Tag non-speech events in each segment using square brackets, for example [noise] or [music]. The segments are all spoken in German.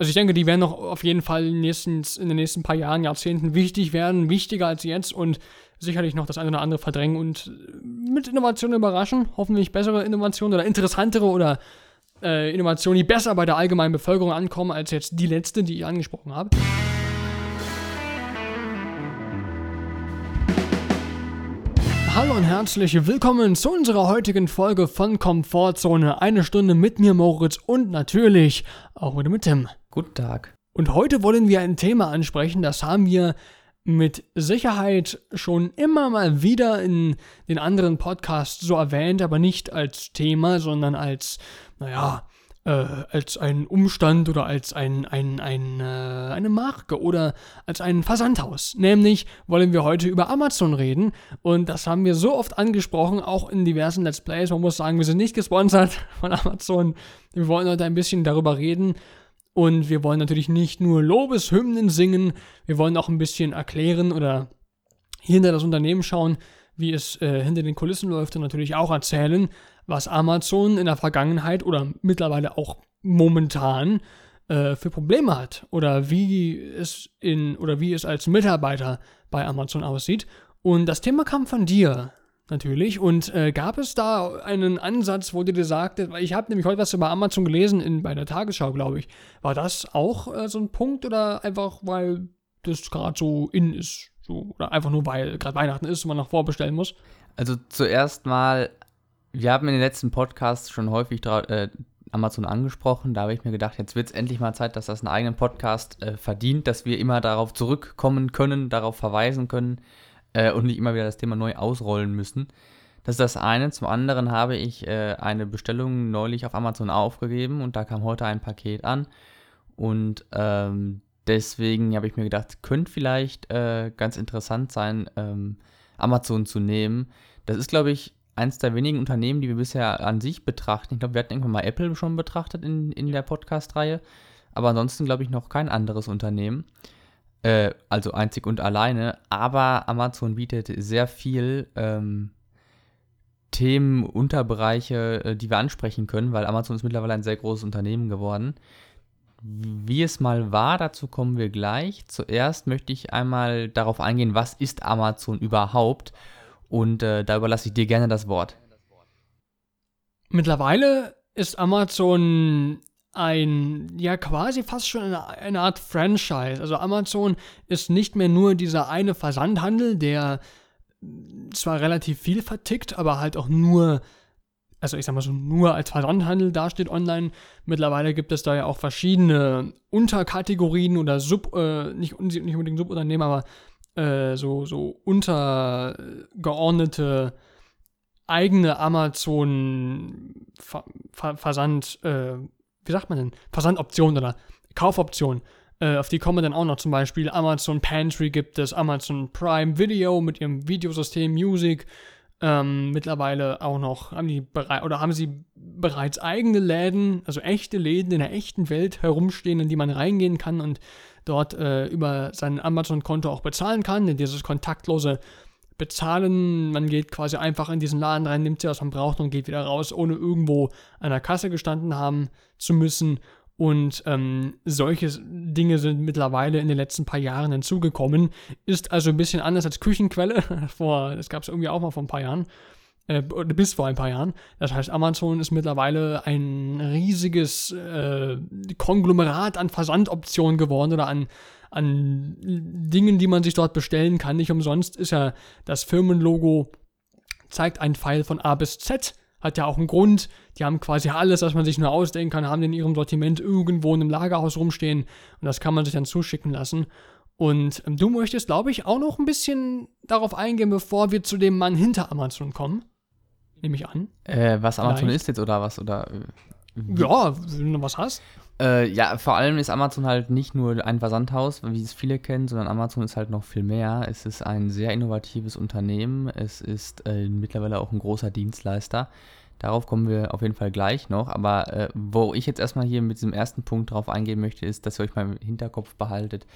Also ich denke, die werden noch auf jeden Fall in in den nächsten paar Jahren, Jahrzehnten wichtig werden, wichtiger als jetzt und sicherlich noch das eine oder andere verdrängen und mit Innovationen überraschen. Hoffentlich bessere Innovationen oder interessantere oder äh, Innovationen, die besser bei der allgemeinen Bevölkerung ankommen als jetzt die letzte, die ich angesprochen habe. Hallo und herzlich willkommen zu unserer heutigen Folge von Komfortzone. Eine Stunde mit mir, Moritz, und natürlich auch wieder mit Tim. Guten Tag. Und heute wollen wir ein Thema ansprechen, das haben wir mit Sicherheit schon immer mal wieder in den anderen Podcasts so erwähnt, aber nicht als Thema, sondern als, naja, äh, als ein Umstand oder als ein, ein, ein, äh, eine Marke oder als ein Versandhaus. Nämlich wollen wir heute über Amazon reden und das haben wir so oft angesprochen, auch in diversen Let's Plays. Man muss sagen, wir sind nicht gesponsert [laughs] von Amazon. Wir wollen heute ein bisschen darüber reden und wir wollen natürlich nicht nur Lobeshymnen singen, wir wollen auch ein bisschen erklären oder hinter das Unternehmen schauen, wie es äh, hinter den Kulissen läuft und natürlich auch erzählen, was Amazon in der Vergangenheit oder mittlerweile auch momentan äh, für Probleme hat oder wie es in oder wie es als Mitarbeiter bei Amazon aussieht. Und das Thema kam von dir natürlich. Und äh, gab es da einen Ansatz, wo du dir sagtest, weil ich habe nämlich heute was über Amazon gelesen in, bei der Tagesschau, glaube ich. War das auch äh, so ein Punkt oder einfach, weil das gerade so in ist? So, oder einfach nur, weil gerade Weihnachten ist und man noch vorbestellen muss? Also zuerst mal wir haben in den letzten Podcasts schon häufig äh, Amazon angesprochen. Da habe ich mir gedacht, jetzt wird es endlich mal Zeit, dass das einen eigenen Podcast äh, verdient, dass wir immer darauf zurückkommen können, darauf verweisen können äh, und nicht immer wieder das Thema neu ausrollen müssen. Das ist das eine. Zum anderen habe ich äh, eine Bestellung neulich auf Amazon aufgegeben und da kam heute ein Paket an. Und ähm, deswegen habe ich mir gedacht, könnte vielleicht äh, ganz interessant sein, ähm, Amazon zu nehmen. Das ist, glaube ich, eines der wenigen Unternehmen, die wir bisher an sich betrachten. Ich glaube, wir hatten irgendwann mal Apple schon betrachtet in, in der Podcast-Reihe. Aber ansonsten glaube ich noch kein anderes Unternehmen. Äh, also einzig und alleine. Aber Amazon bietet sehr viel ähm, Themen, Unterbereiche, äh, die wir ansprechen können, weil Amazon ist mittlerweile ein sehr großes Unternehmen geworden. Wie es mal war, dazu kommen wir gleich. Zuerst möchte ich einmal darauf eingehen, was ist Amazon überhaupt? Und äh, da überlasse ich dir gerne das Wort. Mittlerweile ist Amazon ein, ja quasi fast schon eine, eine, Art Franchise. Also Amazon ist nicht mehr nur dieser eine Versandhandel, der zwar relativ viel vertickt, aber halt auch nur, also ich sag mal so, nur als Versandhandel dasteht online. Mittlerweile gibt es da ja auch verschiedene Unterkategorien oder Sub, äh, nicht, nicht unbedingt Subunternehmen, aber äh, so, so untergeordnete eigene Amazon-Versand, äh, wie sagt man denn? Versandoption oder Kaufoption. Äh, auf die kommen dann auch noch zum Beispiel Amazon Pantry gibt es, Amazon Prime Video mit ihrem Videosystem Music. Ähm, mittlerweile auch noch, haben die oder haben sie bereits eigene Läden, also echte Läden in der echten Welt herumstehen, in die man reingehen kann und dort äh, über sein Amazon-Konto auch bezahlen kann, in dieses kontaktlose Bezahlen. Man geht quasi einfach in diesen Laden rein, nimmt sich, was man braucht und geht wieder raus, ohne irgendwo an der Kasse gestanden haben zu müssen. Und ähm, solche Dinge sind mittlerweile in den letzten paar Jahren hinzugekommen. Ist also ein bisschen anders als Küchenquelle. [laughs] vor, das gab es irgendwie auch mal vor ein paar Jahren äh, bis vor ein paar Jahren. Das heißt, Amazon ist mittlerweile ein riesiges äh, Konglomerat an Versandoptionen geworden oder an, an Dingen, die man sich dort bestellen kann. Nicht umsonst ist ja das Firmenlogo, zeigt einen Pfeil von A bis Z. Hat ja auch einen Grund. Die haben quasi alles, was man sich nur ausdenken kann, haben in ihrem Sortiment irgendwo in einem Lagerhaus rumstehen. Und das kann man sich dann zuschicken lassen. Und ähm, du möchtest, glaube ich, auch noch ein bisschen darauf eingehen, bevor wir zu dem Mann hinter Amazon kommen nehme ich an. Äh, was Amazon Vielleicht. ist jetzt oder was? Oder, ja, wenn du was hast. Äh, ja, vor allem ist Amazon halt nicht nur ein Versandhaus, wie es viele kennen, sondern Amazon ist halt noch viel mehr. Es ist ein sehr innovatives Unternehmen. Es ist äh, mittlerweile auch ein großer Dienstleister. Darauf kommen wir auf jeden Fall gleich noch. Aber äh, wo ich jetzt erstmal hier mit diesem ersten Punkt drauf eingehen möchte, ist, dass ihr euch mal im Hinterkopf behaltet, äh,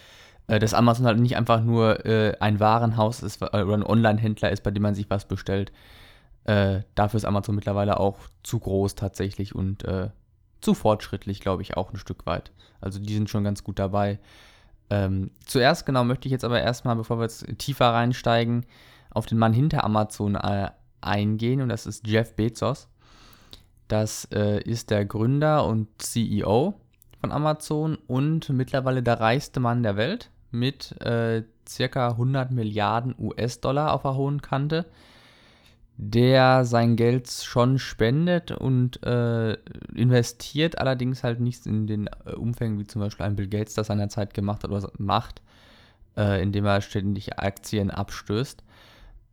dass Amazon halt nicht einfach nur äh, ein Warenhaus ist äh, oder ein Online-Händler ist, bei dem man sich was bestellt. Äh, dafür ist Amazon mittlerweile auch zu groß tatsächlich und äh, zu fortschrittlich, glaube ich, auch ein Stück weit. Also die sind schon ganz gut dabei. Ähm, zuerst genau möchte ich jetzt aber erstmal, bevor wir jetzt tiefer reinsteigen, auf den Mann hinter Amazon äh, eingehen und das ist Jeff Bezos. Das äh, ist der Gründer und CEO von Amazon und mittlerweile der reichste Mann der Welt mit äh, circa 100 Milliarden US-Dollar auf der hohen Kante, der sein Geld schon spendet und äh, investiert, allerdings halt nicht in den äh, Umfängen, wie zum Beispiel ein Bill Gates das seinerzeit gemacht hat oder macht, äh, indem er ständig Aktien abstößt.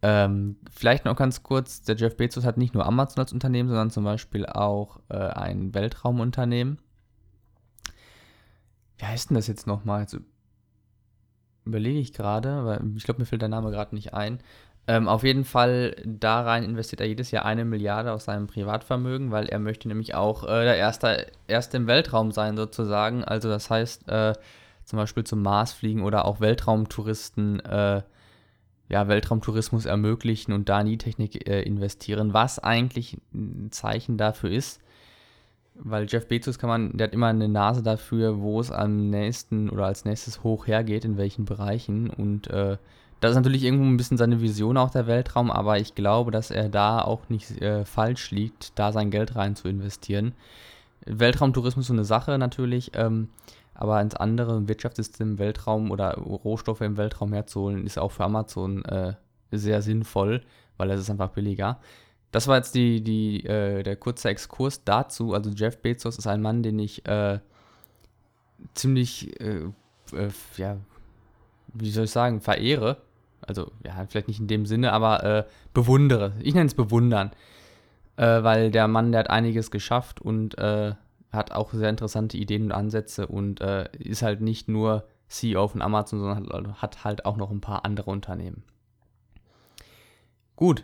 Ähm, vielleicht noch ganz kurz, der Jeff Bezos hat nicht nur Amazon als Unternehmen, sondern zum Beispiel auch äh, ein Weltraumunternehmen. Wie heißt denn das jetzt nochmal? Jetzt überlege ich gerade, weil ich glaube, mir fällt der Name gerade nicht ein. Ähm, auf jeden Fall, da rein investiert er jedes Jahr eine Milliarde aus seinem Privatvermögen, weil er möchte nämlich auch äh, der Erste, Erste im Weltraum sein, sozusagen. Also das heißt, äh, zum Beispiel zum Mars fliegen oder auch Weltraumtouristen äh, ja, Weltraumtourismus ermöglichen und da in die Technik äh, investieren, was eigentlich ein Zeichen dafür ist, weil Jeff Bezos kann man, der hat immer eine Nase dafür, wo es am nächsten oder als nächstes hoch hergeht, in welchen Bereichen und äh, das ist natürlich irgendwo ein bisschen seine Vision auch der Weltraum, aber ich glaube, dass er da auch nicht äh, falsch liegt, da sein Geld rein zu investieren. Weltraumtourismus ist so eine Sache natürlich, ähm, aber ins andere Wirtschaftssystem Weltraum oder Rohstoffe im Weltraum herzuholen, ist auch für Amazon äh, sehr sinnvoll, weil es ist einfach billiger. Das war jetzt die, die, äh, der kurze Exkurs dazu. Also Jeff Bezos ist ein Mann, den ich äh, ziemlich, äh, äh, ja, wie soll ich sagen, verehre. Also, ja, vielleicht nicht in dem Sinne, aber äh, bewundere. Ich nenne es bewundern. weil der Mann, der hat einiges geschafft und hat auch sehr interessante Ideen und Ansätze und äh, ist halt nicht nur CEO von Amazon, sondern hat halt auch noch ein paar andere Unternehmen. Gut,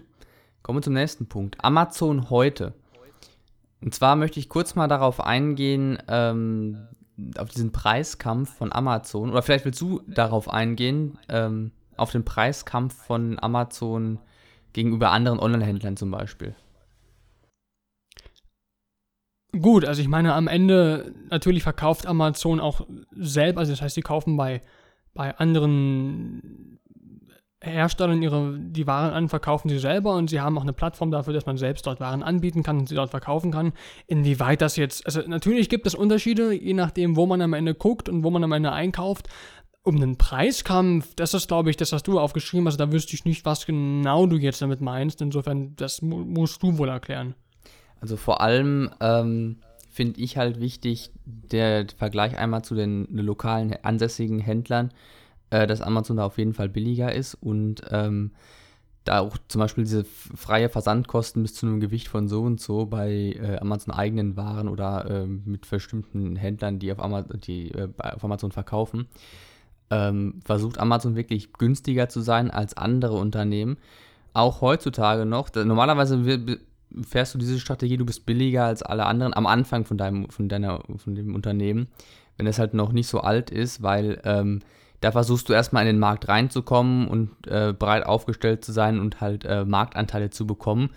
kommen wir zum nächsten Punkt. Amazon heute. Und zwar möchte ich kurz mal darauf eingehen, ähm, auf diesen Preiskampf von Amazon. Oder vielleicht willst du darauf eingehen, ähm, auf den Preiskampf von Amazon gegenüber anderen Online-Händlern zum Beispiel. Gut, also ich meine, am Ende natürlich verkauft Amazon auch selbst, also das heißt, sie kaufen bei, bei anderen Herstellern ihre, die Waren an, verkaufen sie selber und sie haben auch eine Plattform dafür, dass man selbst dort Waren anbieten kann und sie dort verkaufen kann. Inwieweit das jetzt, also natürlich gibt es Unterschiede, je nachdem, wo man am Ende guckt und wo man am Ende einkauft. Um einen Preiskampf, das ist, glaube ich, das hast du aufgeschrieben, also da wüsste ich nicht, was genau du jetzt damit meinst. Insofern, das musst du wohl erklären. Also vor allem ähm, finde ich halt wichtig, der Vergleich einmal zu den lokalen ansässigen Händlern, äh, dass Amazon da auf jeden Fall billiger ist und ähm, da auch zum Beispiel diese freie Versandkosten bis zu einem Gewicht von so und so bei äh, Amazon eigenen Waren oder äh, mit bestimmten Händlern, die auf, Ama die, äh, auf Amazon verkaufen, ähm, versucht Amazon wirklich günstiger zu sein als andere Unternehmen. Auch heutzutage noch. Da, normalerweise fährst du diese Strategie, du bist billiger als alle anderen am Anfang von deinem, von deiner, von dem Unternehmen, wenn es halt noch nicht so alt ist, weil ähm, da versuchst du erstmal in den Markt reinzukommen und äh, breit aufgestellt zu sein und halt äh, Marktanteile zu bekommen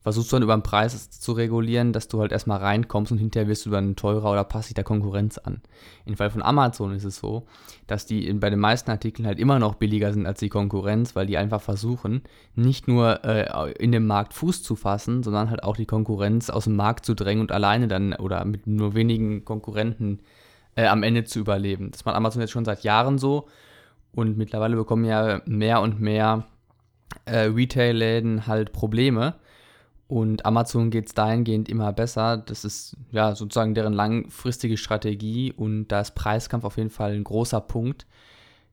versuchst du dann über den Preis zu regulieren, dass du halt erstmal reinkommst und hinterher wirst du dann teurer oder passt dich der Konkurrenz an. Im Fall von Amazon ist es so, dass die bei den meisten Artikeln halt immer noch billiger sind als die Konkurrenz, weil die einfach versuchen, nicht nur äh, in dem Markt Fuß zu fassen, sondern halt auch die Konkurrenz aus dem Markt zu drängen und alleine dann oder mit nur wenigen Konkurrenten äh, am Ende zu überleben. Das macht Amazon jetzt schon seit Jahren so und mittlerweile bekommen ja mehr und mehr äh, Retail-Läden halt Probleme und Amazon geht es dahingehend immer besser. Das ist ja sozusagen deren langfristige Strategie und da ist Preiskampf auf jeden Fall ein großer Punkt.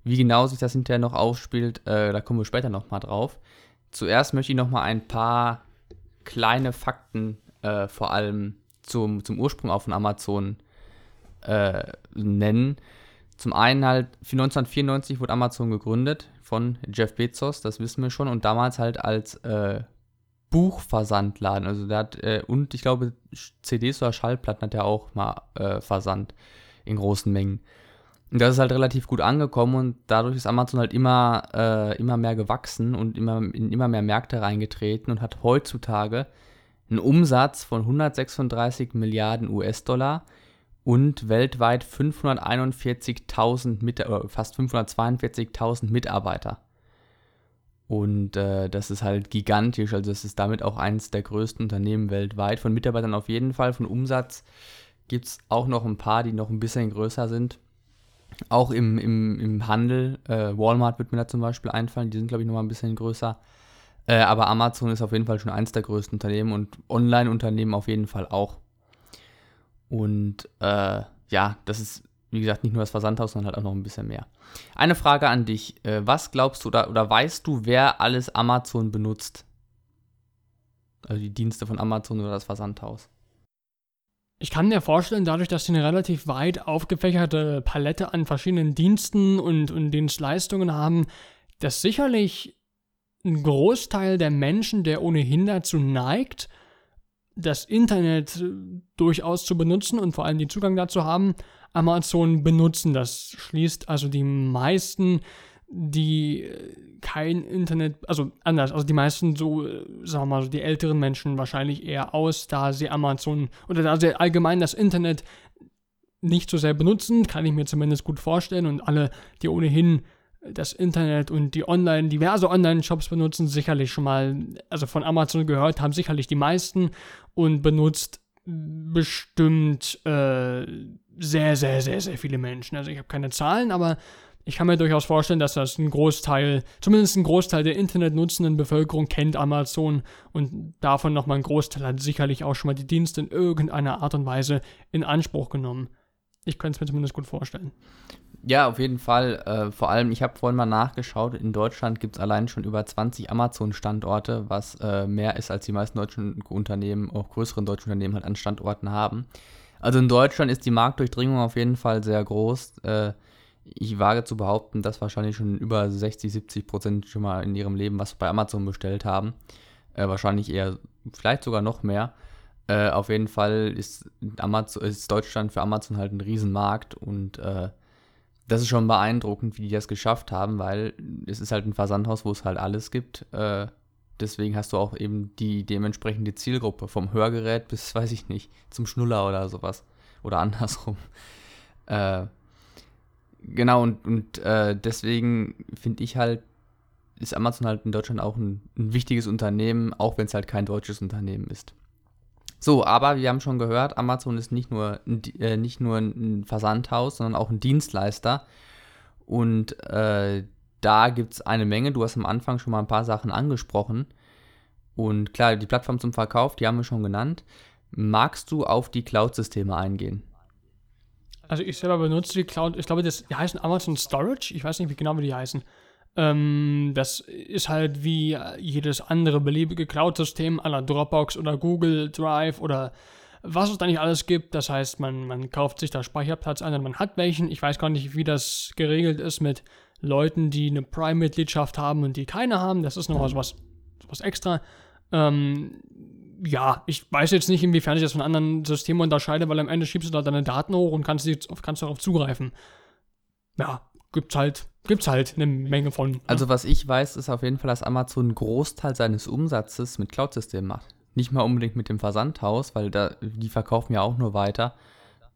Wie genau sich das hinterher noch aufspielt, äh, da kommen wir später nochmal drauf. Zuerst möchte ich nochmal ein paar kleine Fakten äh, vor allem zum, zum Ursprung auch von Amazon äh, nennen. Zum einen halt, 1994 wurde Amazon gegründet von Jeff Bezos, das wissen wir schon, und damals halt als äh, Buchversandladen. Also der hat, äh, und ich glaube, CDs oder Schallplatten hat er auch mal äh, versandt in großen Mengen. Und das ist halt relativ gut angekommen und dadurch ist Amazon halt immer, äh, immer mehr gewachsen und immer in immer mehr Märkte reingetreten und hat heutzutage einen Umsatz von 136 Milliarden US-Dollar und weltweit 541.000 mit, fast 542.000 Mitarbeiter. Und äh, das ist halt gigantisch. Also es ist damit auch eines der größten Unternehmen weltweit. Von Mitarbeitern auf jeden Fall. Von Umsatz gibt es auch noch ein paar, die noch ein bisschen größer sind. Auch im, im, im Handel. Äh, Walmart wird mir da zum Beispiel einfallen. Die sind, glaube ich, noch mal ein bisschen größer. Äh, aber Amazon ist auf jeden Fall schon eines der größten Unternehmen und Online-Unternehmen auf jeden Fall auch. Und äh, ja, das ist wie gesagt, nicht nur das Versandhaus, sondern halt auch noch ein bisschen mehr. Eine Frage an dich. Äh, was glaubst du oder, oder weißt du, wer alles Amazon benutzt? Also die Dienste von Amazon oder das Versandhaus? Ich kann mir vorstellen, dadurch, dass sie eine relativ weit aufgefächerte Palette an verschiedenen Diensten und, und Dienstleistungen haben, dass sicherlich ein Großteil der Menschen, der ohnehin dazu neigt, das Internet durchaus zu benutzen und vor allem den Zugang dazu haben, Amazon benutzen. Das schließt also die meisten, die äh, kein Internet, also anders, also die meisten so, äh, sagen wir mal, so die älteren Menschen wahrscheinlich eher aus, da sie Amazon oder da sie allgemein das Internet nicht so sehr benutzen, kann ich mir zumindest gut vorstellen und alle, die ohnehin das Internet und die Online, diverse Online-Shops benutzen, sicherlich schon mal, also von Amazon gehört haben sicherlich die meisten und benutzt bestimmt äh, sehr, sehr, sehr, sehr viele Menschen. Also ich habe keine Zahlen, aber ich kann mir durchaus vorstellen, dass das ein Großteil, zumindest ein Großteil der internetnutzenden Bevölkerung kennt Amazon und davon nochmal ein Großteil hat sicherlich auch schon mal die Dienste in irgendeiner Art und Weise in Anspruch genommen. Ich könnte es mir zumindest gut vorstellen. Ja, auf jeden Fall. Äh, vor allem, ich habe vorhin mal nachgeschaut, in Deutschland gibt es allein schon über 20 Amazon-Standorte, was äh, mehr ist, als die meisten deutschen Unternehmen, auch größeren deutschen Unternehmen halt an Standorten haben. Also in Deutschland ist die Marktdurchdringung auf jeden Fall sehr groß. Äh, ich wage zu behaupten, dass wahrscheinlich schon über 60, 70 Prozent schon mal in ihrem Leben was bei Amazon bestellt haben. Äh, wahrscheinlich eher, vielleicht sogar noch mehr. Äh, auf jeden Fall ist, Amazon, ist Deutschland für Amazon halt ein Riesenmarkt und äh, das ist schon beeindruckend, wie die das geschafft haben, weil es ist halt ein Versandhaus, wo es halt alles gibt. Äh, deswegen hast du auch eben die dementsprechende Zielgruppe, vom Hörgerät bis, [laughs] weiß ich nicht, zum Schnuller oder sowas. Oder andersrum. [laughs] Äh, genau, und, und äh, deswegen finde ich halt, ist Amazon halt in Deutschland auch ein, ein wichtiges Unternehmen, auch wenn es halt kein deutsches Unternehmen ist. So, aber wir haben schon gehört, Amazon ist nicht nur, äh, nicht nur ein Versandhaus, sondern auch ein Dienstleister. Und äh, da gibt es eine Menge. Du hast am Anfang schon mal ein paar Sachen angesprochen. Und klar, die Plattform zum Verkauf, die haben wir schon genannt. Magst du auf die Cloud-Systeme eingehen? Also ich selber benutze die Cloud, ich glaube, das, die heißen Amazon Storage, ich weiß nicht wie genau, wie die heißen. Ähm, das ist halt wie jedes andere beliebige Cloud-System aller Dropbox oder Google Drive oder was es da nicht alles gibt. Das heißt, man, man kauft sich da Speicherplatz an und man hat welchen. Ich weiß gar nicht, wie das geregelt ist mit Leuten, die eine Prime-Mitgliedschaft haben und die keine haben. Das ist noch was, was, was extra. Ähm, ja, ich weiß jetzt nicht, inwiefern ich das von anderen Systemen unterscheide, weil am Ende schiebst du da deine Daten hoch und kannst, kannst darauf zugreifen. Ja, gibt's halt, gibt's halt eine Menge von. Ne? Also was ich weiß, ist auf jeden Fall, dass Amazon einen Großteil seines Umsatzes mit Cloud-Systemen macht. Nicht mal unbedingt mit dem Versandhaus, weil da, die verkaufen ja auch nur weiter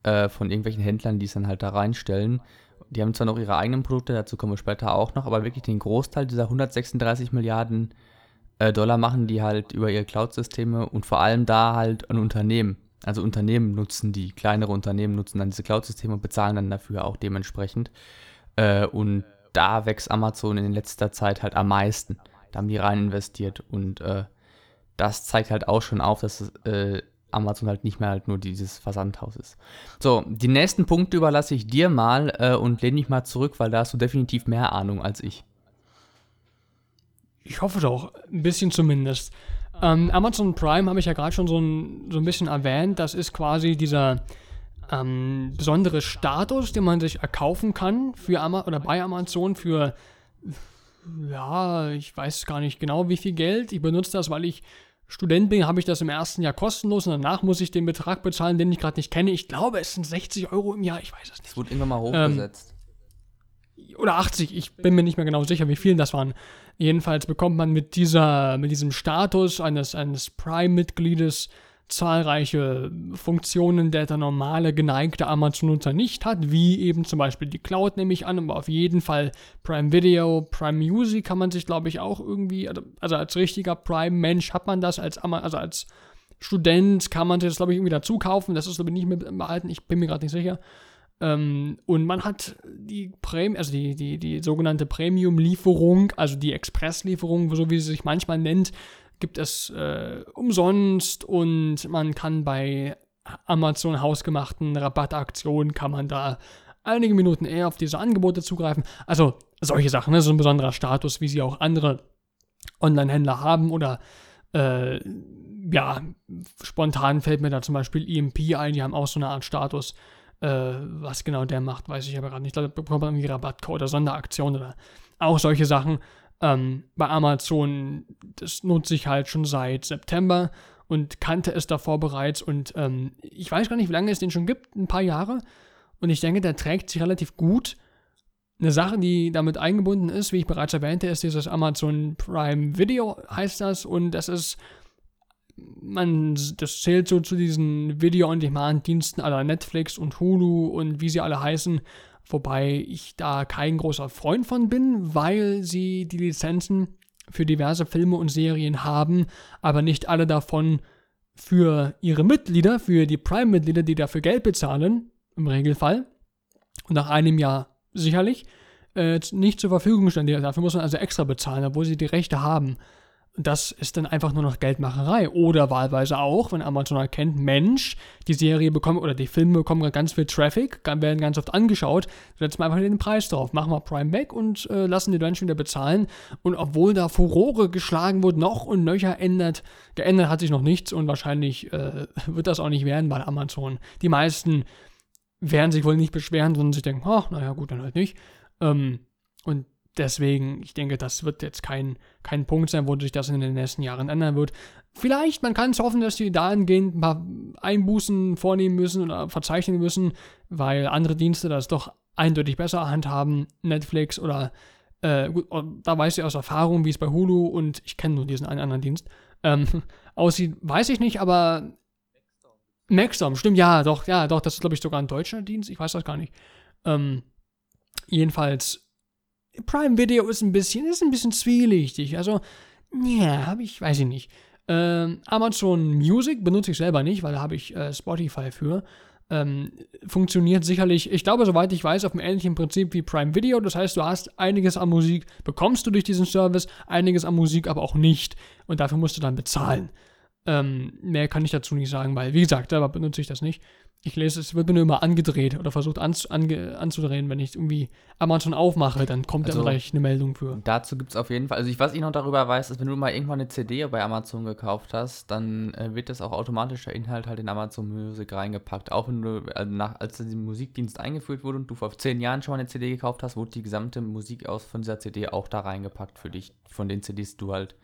äh, von irgendwelchen Händlern, die es dann halt da reinstellen. Die haben zwar noch ihre eigenen Produkte, dazu kommen wir später auch noch, aber wirklich den Großteil dieser 136 Milliarden äh, Dollar machen die halt über ihre Cloud-Systeme und vor allem da halt ein Unternehmen. Also Unternehmen nutzen die, kleinere Unternehmen nutzen dann diese Cloud-Systeme und bezahlen dann dafür auch dementsprechend. Äh, und da wächst Amazon in letzter Zeit halt am meisten. Da haben die rein investiert und äh, das zeigt halt auch schon auf, dass äh, Amazon halt nicht mehr halt nur dieses Versandhaus ist. So, die nächsten Punkte überlasse ich dir mal äh, und lehne mich mal zurück, weil da hast du definitiv mehr Ahnung als ich. Ich hoffe doch, ein bisschen zumindest. Ähm, Amazon Prime habe ich ja gerade schon so ein, so ein bisschen erwähnt. Das ist quasi dieser ähm, besondere Status, den man sich erkaufen kann für Ama oder bei Amazon für ja, ich weiß gar nicht genau wie viel Geld. Ich benutze das, weil ich Student bin, habe ich das im ersten Jahr kostenlos und danach muss ich den Betrag bezahlen, den ich gerade nicht kenne. Ich glaube, es sind 60 Euro im Jahr, ich weiß es nicht. Es wurde irgendwann mal hochgesetzt. Ähm, oder 80, ich bin mir nicht mehr genau sicher, wie viele das waren. Jedenfalls bekommt man mit dieser, mit diesem Status eines, eines Prime-Mitgliedes zahlreiche Funktionen, der der normale geneigte Amazon-Nutzer nicht hat, wie eben zum Beispiel die Cloud nehme ich an, aber auf jeden Fall Prime Video, Prime Music kann man sich, glaube ich, auch irgendwie, also, also als richtiger Prime-Mensch hat man das, als, also als Student kann man sich das, glaube ich, irgendwie dazu kaufen, das ist, glaube ich, nicht mehr behalten, ich bin mir gerade nicht sicher. Ähm, und man hat die Premium, also die, die, die sogenannte Premium-Lieferung, also die Express-Lieferung, so wie sie sich manchmal nennt, gibt es äh, umsonst und man kann bei Amazon hausgemachten Rabattaktionen kann man da einige Minuten eher auf diese Angebote zugreifen. Also solche Sachen, ne? so ein besonderer Status, wie sie auch andere Online-Händler haben oder äh, ja, spontan fällt mir da zum Beispiel EMP ein, die haben auch so eine Art Status. Äh, was genau der macht, weiß ich aber gerade nicht. Da bekommt man irgendwie Rabattcode oder Sonderaktion oder auch solche Sachen. Ähm, bei Amazon, das nutze ich halt schon seit September und kannte es davor bereits. Und ähm, ich weiß gar nicht, wie lange es den schon gibt, ein paar Jahre. Und ich denke, der trägt sich relativ gut. Eine Sache, die damit eingebunden ist, wie ich bereits erwähnte, ist dieses Amazon Prime Video, heißt das. Und das ist man, das zählt so zu diesen Video-on-Demand-Diensten aller Netflix und Hulu und wie sie alle heißen, wobei ich da kein großer Freund von bin, weil sie die Lizenzen für diverse Filme und Serien haben, aber nicht alle davon für ihre Mitglieder, für die Prime-Mitglieder, die dafür Geld bezahlen, im Regelfall, und nach einem Jahr sicherlich, äh, nicht zur Verfügung stellen. Dafür muss man also extra bezahlen, obwohl sie die Rechte haben das ist dann einfach nur noch Geldmacherei. Oder wahlweise auch, wenn Amazon erkennt, Mensch, die Serie bekommt oder die Filme bekommen ganz viel Traffic, werden ganz oft angeschaut, setzen wir einfach den Preis drauf, machen wir Prime weg und äh, lassen die Menschen wieder bezahlen. Und obwohl da Furore geschlagen wird, noch und nöcher ändert, geändert hat sich noch nichts und wahrscheinlich äh, [laughs] wird das auch nicht werden bei Amazon. Die meisten werden sich wohl nicht beschweren, sondern sich denken, ach, naja, gut, dann halt nicht. Ähm, und deswegen, ich denke, das wird jetzt kein, kein Punkt sein, wo sich das in den nächsten Jahren ändern wird. Vielleicht, man kann es hoffen, dass die dahingehend ein paar Einbußen vornehmen müssen oder verzeichnen müssen, weil andere Dienste das doch eindeutig besser handhaben. Netflix oder, äh, gut, da weiß ich aus Erfahrung, wie es bei Hulu und ich kenne nur diesen einen anderen Dienst, ähm, [laughs] aussieht, weiß ich nicht, aber Maxdom, stimmt, ja, doch, ja, doch, das ist, glaube ich, sogar ein deutscher Dienst, ich weiß das gar nicht. Ähm, jedenfalls Prime Video ist ein bisschen, ist ein bisschen zwielichtig. Also, ja, habe ich, weiß ich nicht. Ähm, Amazon Music benutze ich selber nicht, weil da habe ich äh, Spotify für. Ähm, funktioniert sicherlich, ich glaube, soweit ich weiß, auf einem ähnlichen Prinzip wie Prime Video. Das heißt, du hast einiges an Musik, bekommst du durch diesen Service, einiges an Musik aber auch nicht. Und dafür musst du dann bezahlen. Ähm, mehr kann ich dazu nicht sagen, weil, wie gesagt, selber benutze ich das nicht. Ich lese, es wird mir nur immer angedreht oder versucht an, ange, anzudrehen. Wenn ich irgendwie Amazon aufmache, dann kommt also, dann gleich eine Meldung für. Dazu gibt es auf jeden Fall, also ich, was ich noch darüber weiß, ist, wenn du mal irgendwann eine CD bei Amazon gekauft hast, dann äh, wird das auch automatisch der Inhalt halt in Amazon Music reingepackt. Auch wenn du, also nach, als der Musikdienst eingeführt wurde und du vor zehn Jahren schon mal eine CD gekauft hast, wurde die gesamte Musik aus von dieser CD auch da reingepackt für dich, von den CDs, die du halt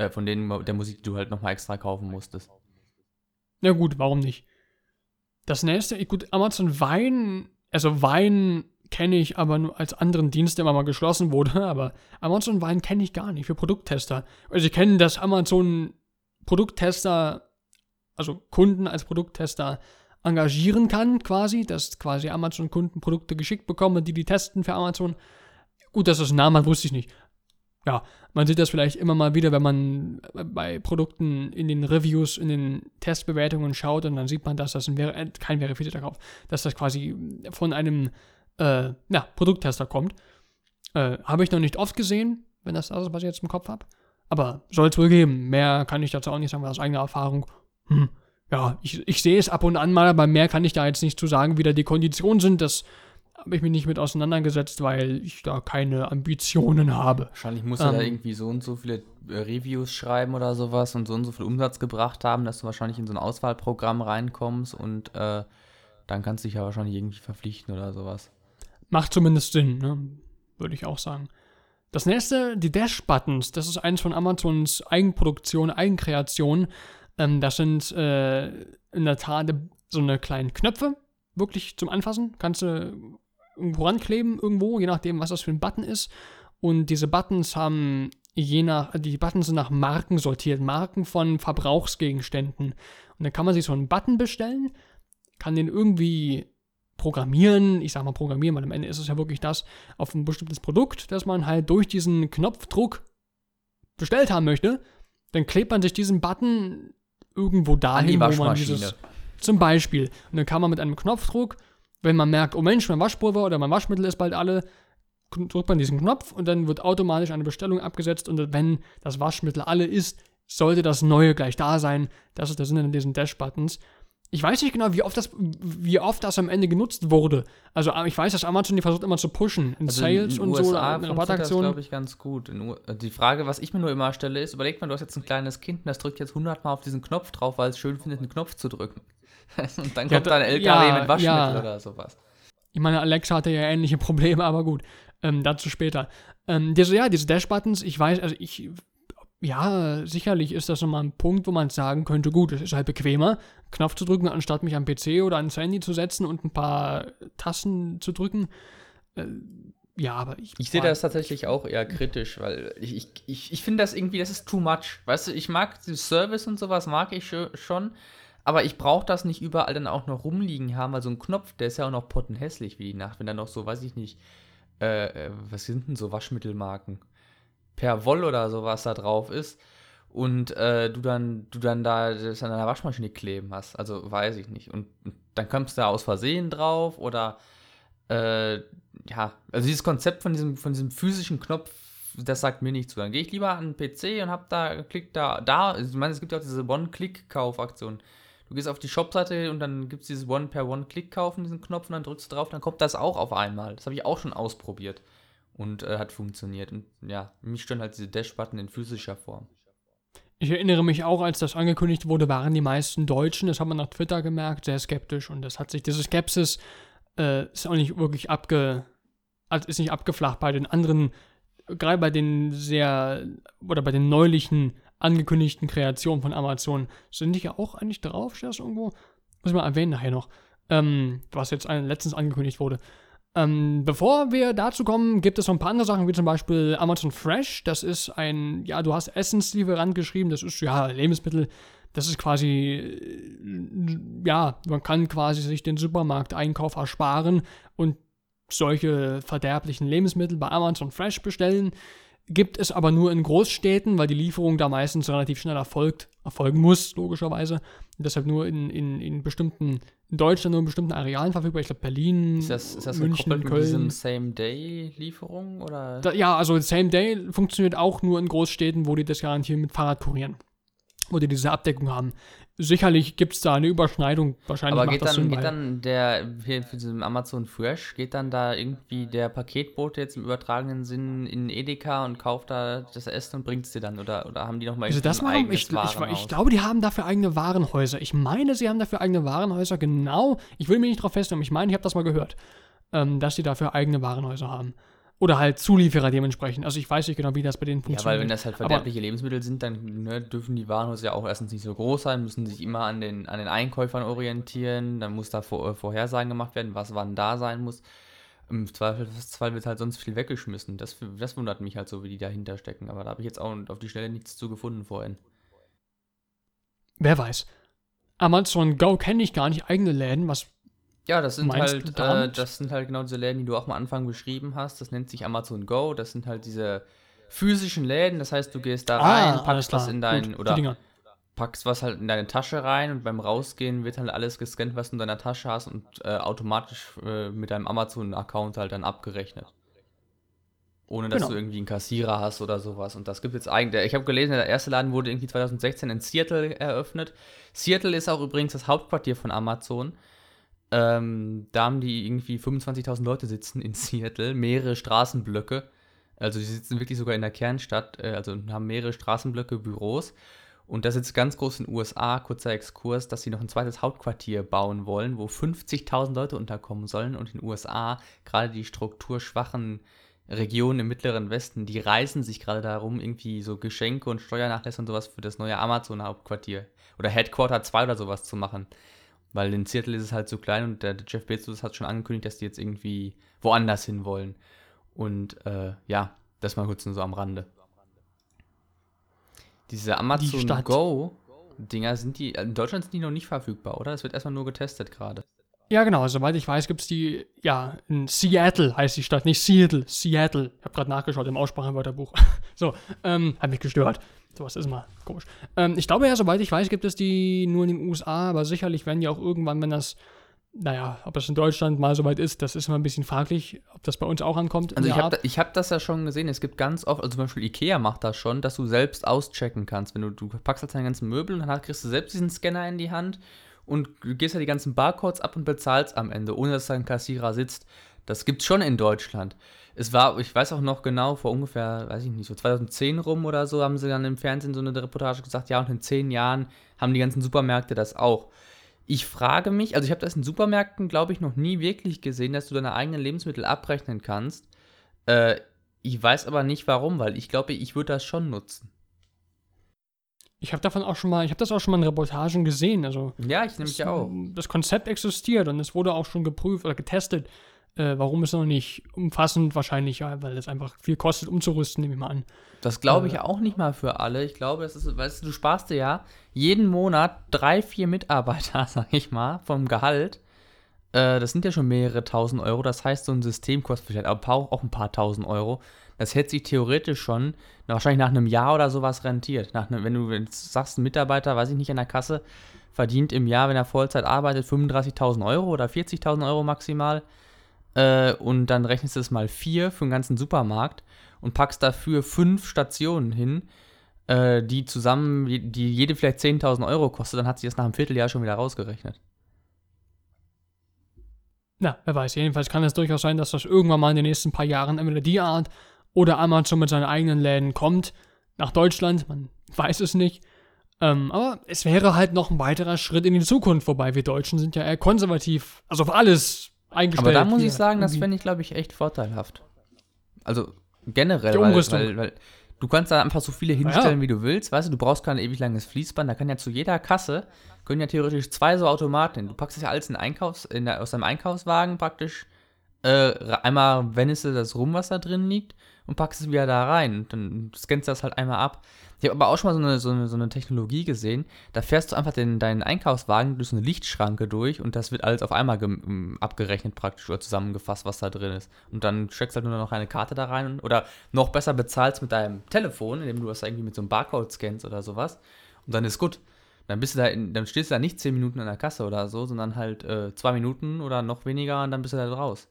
äh, von denen der Musik, die du halt nochmal extra kaufen musstest. Na gut, warum nicht? Das nächste, gut, Amazon Wein, also Wein kenne ich aber nur als anderen Dienst, der mal geschlossen wurde, [laughs] aber Amazon Wein kenne ich gar nicht für Produkttester. Also ich kenne, dass Amazon Produkttester, also Kunden als Produkttester engagieren kann quasi, dass quasi Amazon-Kunden Produkte geschickt bekommen, die die testen für Amazon. Gut, dass das ein Name hat, wusste ich nicht ja, man sieht das vielleicht immer mal wieder, wenn man bei Produkten in den Reviews, in den Testbewertungen schaut und dann sieht man, dass das ein, äh, kein verifizierter Kauf, dass das quasi von einem äh, ja, Produkttester kommt. Äh, habe ich noch nicht oft gesehen, wenn das das ist, was ich jetzt im Kopf habe. Aber soll es wohl geben. Mehr kann ich dazu auch nicht sagen, weil aus eigener Erfahrung. Hm, ja, ich, ich sehe es ab und an mal, aber mehr kann ich da jetzt nicht zu sagen, wie da die Konditionen sind. Das habe ich mich nicht mit auseinandergesetzt, weil ich da keine Ambitionen habe. Wahrscheinlich du ähm, da irgendwie so und so viele äh, Reviews schreiben oder sowas und so und so viel Umsatz gebracht haben, dass du wahrscheinlich in so ein Auswahlprogramm reinkommst und äh, dann kannst du dich ja wahrscheinlich irgendwie verpflichten oder sowas. Macht zumindest Sinn, ne? würde ich auch sagen. Das nächste, die Dash-Buttons, das ist eins von Amazons Eigenproduktion, Eigenkreation. Ähm, das sind äh, in der Tat so eine kleinen Knöpfe, wirklich zum Anfassen. Kannst du irgendwo rankleben, irgendwo, je nachdem, was das für ein Button ist. Und diese Buttons haben je nach, die Buttons sind nach Marken sortiert, Marken von Verbrauchsgegenständen. Und dann kann man sich so einen Button bestellen, kann den irgendwie programmieren, ich sag mal programmieren, weil am Ende ist es ja wirklich das, auf ein bestimmtes Produkt, das man halt durch diesen Knopfdruck bestellt haben möchte. Dann klebt man sich diesen Button irgendwo dahin, wo man dieses. Zum Beispiel. Und dann kann man mit einem Knopfdruck, wenn man merkt, oh Mensch, mein Waschpulver oder mein Waschmittel ist bald alle, drückt man diesen Knopf und dann wird automatisch eine Bestellung abgesetzt und wenn das Waschmittel alle ist, sollte das neue gleich da sein. Das ist der Sinn in diesen Dash-Buttons. Ich weiß nicht genau, wie oft das, wie oft das am Ende genutzt wurde. Also ich weiß, dass Amazon die versucht immer zu pushen in also Sales in und USA so, in Rabattaktionen. Das glaube ich ganz gut. die Frage, was ich mir nur immer stelle, ist: Überleg mal, du hast jetzt ein kleines Kind, das drückt jetzt 100 Mal auf diesen Knopf drauf, weil es schön findet, einen Knopf zu drücken. [laughs] und dann kommt ja, da ein LKW ja, mit Waschmittel ja. oder sowas. Ich meine, Alexa hatte ja ähnliche Probleme, aber gut. Ähm, dazu später. Ähm, diese, ja, diese Dash-Buttons, ich weiß, also ich ja, sicherlich ist das nochmal ein Punkt, wo man sagen könnte, gut, es ist halt bequemer, Knopf zu drücken, anstatt mich am PC oder ans Handy zu setzen und ein paar Tasten zu drücken. Äh, ja, aber ich. Ich sehe das tatsächlich auch eher kritisch, weil ich, ich, ich, ich finde das irgendwie, das ist too much. Weißt du, ich mag den Service und sowas, mag ich schon, aber ich brauche das nicht überall dann auch noch rumliegen haben, weil so ein Knopf, der ist ja auch noch pottenhässlich wie die Nacht, wenn da noch so, weiß ich nicht, äh, äh was sind denn so Waschmittelmarken? per Woll oder sowas da drauf ist und äh, du dann du dann da das an deiner Waschmaschine kleben hast. Also weiß ich nicht. Und, dann kommst du da aus Versehen drauf oder äh, ja, also dieses Konzept von diesem, von diesem physischen Knopf, das sagt mir nicht zu. Dann gehe ich lieber an den PC und hab da, klick da, da, ich meine, es gibt ja auch diese One-Click-Kaufaktion. Du gehst auf die Shop-Seite und dann gibt es dieses One-per-One-Click-Kaufen, diesen Knopf, und dann drückst du drauf, dann kommt das auch auf einmal. Das habe ich auch schon ausprobiert und äh, hat funktioniert. Und ja, mich stören halt diese Dash-Button in physischer Form. Ich erinnere mich auch, als das angekündigt wurde, waren die meisten Deutschen, das hat man auf Twitter gemerkt, sehr skeptisch und das hat sich, diese Skepsis äh, ist auch nicht wirklich abge, also ist nicht abgeflacht bei den anderen, gerade bei den sehr, oder bei den neulichen angekündigten Kreationen von Amazon, sind die ja auch eigentlich drauf, steht das irgendwo? Muss ich mal erwähnen nachher noch, ähm, was jetzt letztens angekündigt wurde. Ähm, bevor wir dazu kommen, gibt es noch ein paar andere Sachen, wie zum Beispiel Amazon Fresh. Das ist ein, ja, du hast Essenslieferant geschrieben, das ist ja Lebensmittel. Das ist quasi, äh, ja, man kann quasi sich den Supermarkteinkauf ersparen und solche verderblichen Lebensmittel bei Amazon Fresh bestellen gibt es aber nur in Großstädten, weil die Lieferung da meistens relativ schnell erfolgt, erfolgen muss, logischerweise. Und deshalb nur in, in, in bestimmten, in Deutschland nur in bestimmten Arealen verfügbar. Ich glaube Berlin, ist das, ist das München, Köln. mit diesem Same-Day-Lieferung? ja, also Same-Day funktioniert auch nur in Großstädten, wo die das garantieren mit Fahrrad kurieren. Wo die diese Abdeckung haben sicherlich gibt es da eine Überschneidung. Wahrscheinlich Aber geht, dann, Sinn, geht dann der, hier für diesen Amazon Fresh, geht dann da irgendwie der Paketbote jetzt im übertragenen Sinn in Edeka und kauft da das Essen und bringt es dir dann? Oder, oder haben die nochmal also das machen, eigenes ich, ich, ich, glaube, die haben dafür eigene Warenhäuser. Ich meine, sie haben dafür eigene Warenhäuser, genau. Ich will mich nicht drauf festnehmen, ich meine, ich habe das mal gehört, ähm, dass sie dafür eigene Warenhäuser haben. Oder halt Zulieferer dementsprechend. Also ich weiß nicht genau, wie das bei denen funktioniert. Ja, weil wenn das halt verderbliche Aber Lebensmittel sind, dann ne, dürfen die Warenhäuser ja auch erstens nicht so groß sein, müssen sich immer an den, an den Einkäufern orientieren, dann muss da vor, äh, Vorhersagen gemacht werden, was wann da sein muss. Im Zweifelsfall wird halt sonst viel weggeschmissen. Das, das wundert mich halt so, wie die dahinter stecken. Aber da habe ich jetzt auch auf die Schnelle nichts zu gefunden vorhin. Wer weiß. Amazon Go kenne ich gar nicht, eigene Läden, was ja, das sind halt, äh, das sind halt genau diese Läden, die du auch am Anfang beschrieben hast. Das nennt sich Amazon Go. Das sind halt diese physischen Läden. Das heißt, du gehst da ah, rein, packst was in dein Gut, oder packst was halt in deine Tasche rein und beim Rausgehen wird halt alles gescannt, was du in deiner Tasche hast und äh, automatisch äh, mit deinem Amazon-Account halt dann abgerechnet. Ohne dass genau. du irgendwie einen Kassierer hast oder sowas. Und das gibt jetzt eigentlich. Ich habe gelesen, der erste Laden wurde irgendwie 2016 in Seattle eröffnet. Seattle ist auch übrigens das Hauptquartier von Amazon. Ähm, da haben die irgendwie 25.000 Leute sitzen in [laughs] Seattle, mehrere Straßenblöcke. Also die sitzen wirklich sogar in der Kernstadt, äh, also haben mehrere Straßenblöcke, Büros. Und das ist jetzt ganz groß in den USA, kurzer Exkurs, dass sie noch ein zweites Hauptquartier bauen wollen, wo 50.000 Leute unterkommen sollen. Und in den USA, gerade die strukturschwachen Regionen im Mittleren Westen, die reißen sich gerade darum, irgendwie so Geschenke und Steuernachlässe und sowas für das neue Amazon-Hauptquartier oder Headquarter 2 oder sowas zu machen. Weil in Seattle ist es halt so klein und der, Jeff Bezos hat schon angekündigt, dass die jetzt irgendwie woanders hin wollen. Und äh, ja, das mal kurz nur so am Rande. Diese Amazon Stadt. Go Dinger sind die, in Deutschland sind die noch nicht verfügbar, oder? Das wird erstmal nur getestet gerade. Ja, genau. Soweit ich weiß, gibt es die, ja, in Seattle heißt die Stadt, nicht Seattle, Seattle. Ich habe gerade nachgeschaut im Aussprachenwörterbuch. [laughs] so, ähm, hat mich gestört. Sowas ist immer komisch. Ähm, ich glaube ja, soweit ich weiß, gibt es die nur in den USA, aber sicherlich werden die auch irgendwann, wenn das, naja, ob das in Deutschland mal soweit ist, das ist immer ein bisschen fraglich, ob das bei uns auch ankommt. Also ich habe da, hab das ja schon gesehen, es gibt ganz oft, also zum Beispiel Ikea macht das schon, dass du selbst auschecken kannst. Wenn du, du packst halt deine ganzen Möbel und dann kriegst du selbst diesen Scanner in die Hand und gehst ja die ganzen Barcodes ab und bezahlst am Ende, ohne dass da ein Kassierer sitzt. Das gibt's schon in Deutschland. Es war, ich weiß auch noch genau, vor ungefähr, weiß ich nicht, so 2010 rum oder so, haben sie dann im Fernsehen so eine Reportage gesagt, ja, und in zehn Jahren haben die ganzen Supermärkte das auch. Ich frage mich, also ich habe das in Supermärkten, glaube ich, noch nie wirklich gesehen, dass du deine eigenen Lebensmittel abrechnen kannst. Äh, ich weiß aber nicht warum, weil ich glaube, ich würde das schon nutzen. Ich habe davon auch schon mal, ich habe das auch schon mal in Reportagen gesehen. Also Ja, ich nämlich das, auch. das Konzept existiert und es wurde auch schon geprüft oder getestet. Äh, warum ist noch nicht umfassend? Wahrscheinlich, ja, weil es einfach viel kostet, umzurüsten, nehme ich mal an. Das glaube ich Äh. auch nicht mal für alle. Ich glaube, das ist, weißt du, du sparst dir ja jeden Monat drei, vier Mitarbeiter, [laughs] sag ich mal, vom Gehalt. Äh, das sind ja schon mehrere tausend Euro. Das heißt, so ein System kostet vielleicht auch ein paar, auch ein paar tausend Euro. Das hätte sich theoretisch schon na, wahrscheinlich nach einem Jahr oder sowas rentiert. Nach einem, wenn du jetzt sagst, ein Mitarbeiter, weiß ich nicht, an der Kasse verdient im Jahr, wenn er Vollzeit arbeitet, 35.000 Euro oder 40.000 Euro maximal. Äh, und dann rechnest du es mal vier für den ganzen Supermarkt und packst dafür fünf Stationen hin, äh, die zusammen, die, jede vielleicht 10.000 Euro kostet, dann hat sich das nach einem Vierteljahr schon wieder rausgerechnet. Na, wer weiß. Jedenfalls kann es durchaus sein, dass das irgendwann mal in den nächsten paar Jahren entweder die Art oder Amazon mit seinen eigenen Läden kommt nach Deutschland. Man weiß es nicht. Ähm, aber es wäre halt noch ein weiterer Schritt in die Zukunft, wobei wir Deutschen sind ja eher konservativ, also auf alles eingestellt. Aber da muss ich sagen, das fände ich, glaube ich, echt vorteilhaft. Also generell, weil, weil, weil du kannst da einfach so viele hinstellen, wie du willst. Weißt du, du brauchst kein ewig langes Fließband. Da kann ja zu jeder Kasse, können ja theoretisch zwei so Automaten hin. Du packst das ja alles in Einkaufs, in der, aus deinem Einkaufswagen praktisch. Äh, einmal wendest du das rum, was da drin liegt, und packst es wieder da rein. Und dann scannst du das halt einmal ab. Ich habe aber auch schon mal so eine, so, eine, so eine Technologie gesehen. Da fährst du einfach den, deinen Einkaufswagen durch so eine Lichtschranke durch und das wird alles auf einmal abgerechnet praktisch oder zusammengefasst, was da drin ist. Und dann steckst halt nur noch eine Karte da rein oder noch besser bezahlst mit deinem Telefon, indem du das irgendwie mit so einem Barcode scannst oder sowas. Und dann ist gut. Dann bist du da, in, dann stehst du da nicht 10 Minuten an der Kasse oder so, sondern halt äh, zwei Minuten oder noch weniger und dann bist du da raus.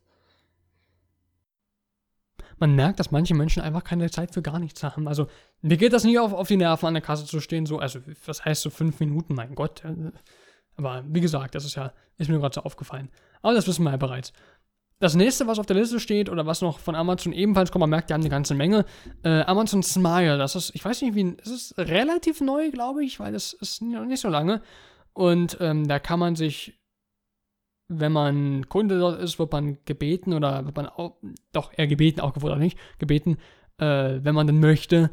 Man merkt, dass manche Menschen einfach keine Zeit für gar nichts haben. Also, mir geht das nie auf, auf die Nerven, an der Kasse zu stehen. So, also, was heißt so fünf Minuten? Mein Gott. äh, Aber wie gesagt, das ist ja, ist mir gerade so aufgefallen. Aber das wissen wir ja bereits. Das nächste, was auf der Liste steht oder was noch von Amazon ebenfalls kommt, man merkt, die haben eine ganze Menge. Äh, Amazon Smile, das ist, ich weiß nicht, wie, es ist relativ neu, glaube ich, weil es ist noch nicht so lange. Und ähm, da kann man sich wenn man Kunde dort ist, wird man gebeten oder wird man auch, doch eher gebeten, auch gefordert nicht, gebeten, äh, wenn man denn möchte,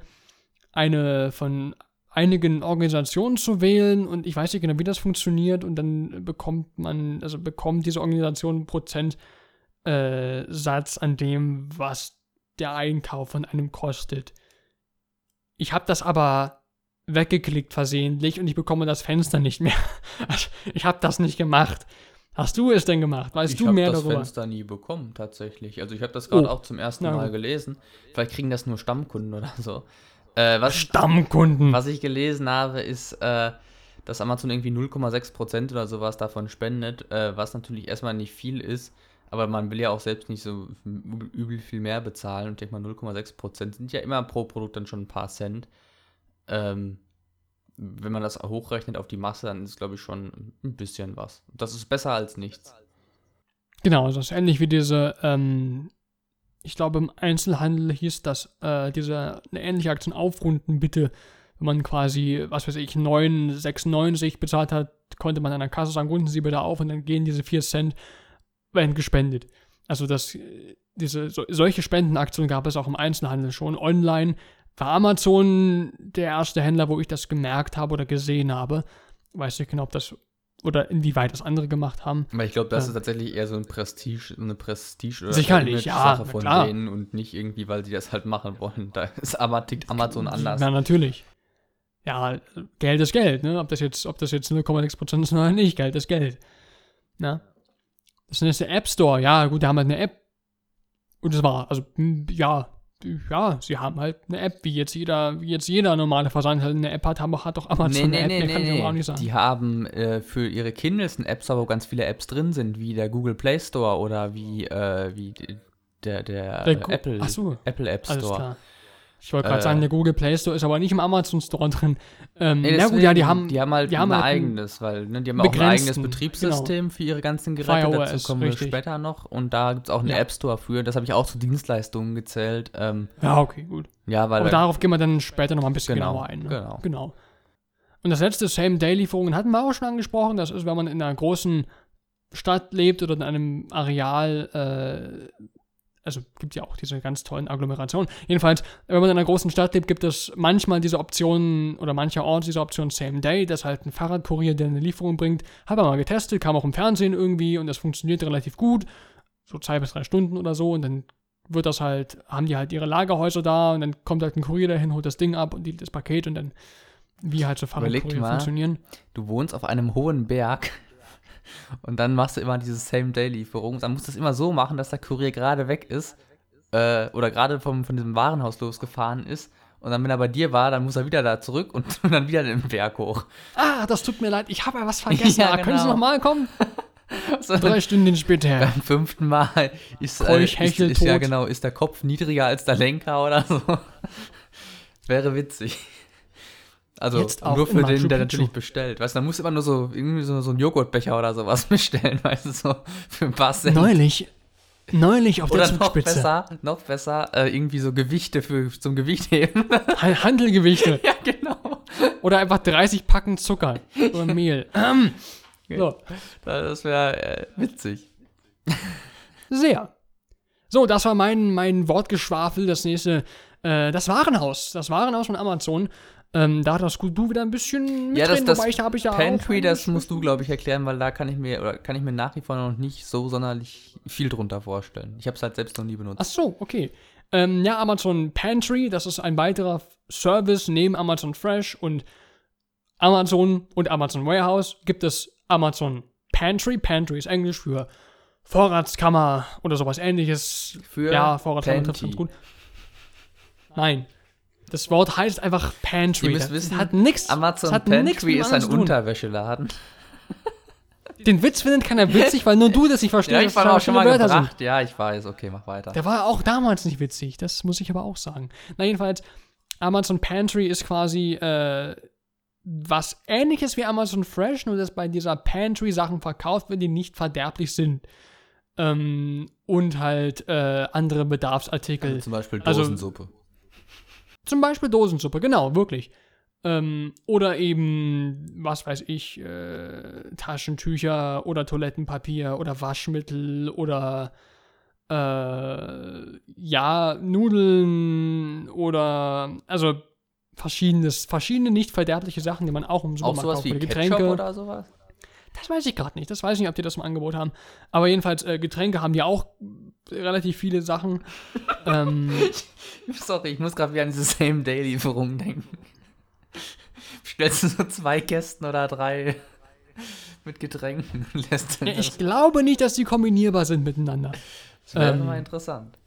eine von einigen Organisationen zu wählen und ich weiß nicht genau, wie das funktioniert und dann bekommt man, also bekommt diese Organisation einen Prozentsatz äh, an dem, was der Einkauf von einem kostet. Ich habe das aber weggeklickt versehentlich und ich bekomme das Fenster nicht mehr. Also, [laughs] ich habe das nicht gemacht. Hast du es denn gemacht? Weißt ich du habe mehr das darüber? Fenster nie bekommen, tatsächlich. Also ich habe das gerade Oh. auch zum ersten Na Mal gelesen. Vielleicht kriegen das nur Stammkunden oder so. Äh, was, Stammkunden. was ich gelesen habe, ist, äh, dass Amazon irgendwie 0,6% oder sowas davon spendet, äh, was natürlich erstmal nicht viel ist. Aber man will ja auch selbst nicht so übel übel viel mehr bezahlen. Und ich denke mal, 0,6% sind ja immer pro Produkt dann schon ein paar Cent. Ähm, wenn man das hochrechnet auf die Masse, dann ist glaube ich, schon ein bisschen was. Das ist besser als nichts. Genau, das ist ähnlich wie diese, ähm, ich glaube im Einzelhandel hieß das, äh, diese, eine ähnliche Aktion aufrunden bitte. Wenn man quasi, was weiß ich, 9,96 bezahlt hat, konnte man an der Kasse sagen, runden Sie bitte auf und dann gehen diese 4 Cent, werden gespendet. Also das, äh, diese, so, solche Spendenaktionen gab es auch im Einzelhandel schon. Online war Amazon der erste Händler, wo ich das gemerkt habe oder gesehen habe. Weiß nicht genau, ob das oder inwieweit das andere gemacht haben. Aber ich glaube, das Ja. ist tatsächlich eher so ein Prestige, eine Prestige oder Sicherlich, ja, Sache na von klar. denen und nicht irgendwie, weil sie das halt machen wollen. Da ist aber tickt Amazon anders. Ja, natürlich. Ja, Geld ist Geld, ne? Ob das jetzt, ob das jetzt 0,6% ist oder [laughs] nicht, Geld ist Geld. Na? Das ist der App Store, ja, gut, die haben halt eine App. Und das war, also, ja, ja, sie haben halt eine App, wie jetzt jeder, wie jetzt jeder normale Versandhandel eine App hat, haben, hat doch Amazon Nee, nee, eine App, nee, kann ich auch nicht sagen. Die haben äh, für ihre Kindles einen App wo ganz viele Apps drin sind, wie der Google Play Store oder wie, äh, wie der, der, Der Apple, so. Apple App Store. Ich wollte gerade Äh, sagen, der Google Play Store ist aber nicht im Amazon Store drin. Ähm, Nee, na gut, ja, die haben, die haben halt die haben ein halt eigenes, weil ne, die haben auch ein eigenes begrenzten, Betriebssystem für ihre ganzen Geräte. Fire Dazu kommen wir richtig. später noch. Und da gibt es auch einen Ja. App Store für. Das habe ich auch zu Dienstleistungen gezählt. Ähm, ja, okay, gut. ja, weil Aber da- darauf gehen wir dann später noch mal ein bisschen Genau, genauer ein. Ne? genau. genau. Und das letzte, Same-Day-Lieferungen, hatten wir auch schon angesprochen. Das ist, wenn man in einer großen Stadt lebt oder in einem Areal, äh, also gibt ja auch diese ganz tollen Agglomerationen. Jedenfalls, wenn man in einer großen Stadt lebt, gibt es manchmal diese Option oder mancherorts diese Option Same-Day, dass halt ein Fahrradkurier, der eine Lieferung bringt, habe mal getestet, kam auch im Fernsehen irgendwie und das funktioniert relativ gut. So zwei bis drei Stunden oder so und dann wird das halt, haben die halt ihre Lagerhäuser da und dann kommt halt ein Kurier dahin, holt das Ding ab und die, das Paket und dann, wie halt so Fahrradkurier funktionieren. du wohnst auf einem hohen Berg und dann machst du immer diese Same-Day-Lieferung. Dann musst du es immer so machen, dass der Kurier gerade weg ist äh, oder gerade vom, von diesem Warenhaus losgefahren ist. Und dann, wenn er bei dir war, dann muss er wieder da zurück und, und [laughs] dann wieder den Berg hoch. Ah, das tut mir leid, ich habe ja was [laughs] vergessen. Ja, ah, Können Sie genau. nochmal kommen? [laughs] So, Drei Stunden später. beim fünften Mal ist, äh, ist, Hechel, ist ja genau, ist der Kopf niedriger als der Lenker oder so. Wäre witzig. Also Jetzt auch nur für Machu den, der Picchu. natürlich bestellt. Weißt du, dann musst du immer nur so irgendwie so, so einen Joghurtbecher oder sowas [laughs] bestellen, weißt du, so für ein paar Cent. Neulich, neulich auf der Oder noch Zugspitze. besser, noch besser, äh, irgendwie so Gewichte für zum Gewichtheben. [laughs] Han- Handelgewichte. ja, genau. Oder einfach 30 Packen Zucker oder Mehl. [laughs] Ähm, so, Das wäre äh, witzig. sehr. So, das war mein, mein Wortgeschwafel. Das nächste, äh, das Warenhaus. Das Warenhaus von Amazon. Ähm, da darfst du wieder ein bisschen Ja, das, das wobei ich, ich ja Pantry, das musst du, glaube ich, erklären, weil da kann ich mir oder kann ich mir nach wie vor noch nicht so sonderlich viel drunter vorstellen. Ich habe es halt selbst noch nie benutzt. Ach so, okay. Ähm, ja, Amazon Pantry, das ist ein weiterer Service neben Amazon Fresh und Amazon und Amazon Warehouse gibt es Amazon Pantry. Pantry ist Englisch für Vorratskammer oder sowas ähnliches. Für ja, Vorratskammer trifft ganz gut. Nein. Das Wort heißt einfach Pantry. Ihr müsst das wissen, hat nichts. Amazon das hat Pantry ist ein. Unterwäscheladen. Den Witz findet keiner [laughs] witzig, weil nur du das nicht verstehst. Ja, ich war das auch schon mal Wörter sind. gebracht. Ja, ich weiß. Okay, mach weiter. Der war auch damals nicht witzig, das muss ich aber auch sagen. Na, jedenfalls, Amazon Pantry ist quasi äh, was ähnliches wie Amazon Fresh, nur dass bei dieser Pantry Sachen verkauft werden, die nicht verderblich sind. Ähm, und halt äh, andere Bedarfsartikel. Zum Beispiel also- Dosensuppe. Zum Beispiel Dosensuppe, genau, wirklich. Ähm, oder eben, was weiß ich, äh, Taschentücher oder Toilettenpapier oder Waschmittel oder äh, ja, Nudeln oder also verschiedenes, verschiedene nicht verderbliche Sachen, die man auch im auch Supermarkt sowas kauft. wie Oder Ketchup Getränke. oder sowas? Das weiß ich gerade nicht. Das weiß ich nicht, ob die das im Angebot haben. Aber jedenfalls, äh, Getränke haben die auch relativ viele Sachen. [laughs] ähm, Sorry, ich muss gerade wieder an diese Same-Day-Lieferung denken. Stellst du so zwei Kästen oder drei mit Getränken lässt ja, ich glaube nicht, dass die kombinierbar sind miteinander. Das wäre ähm, mal interessant.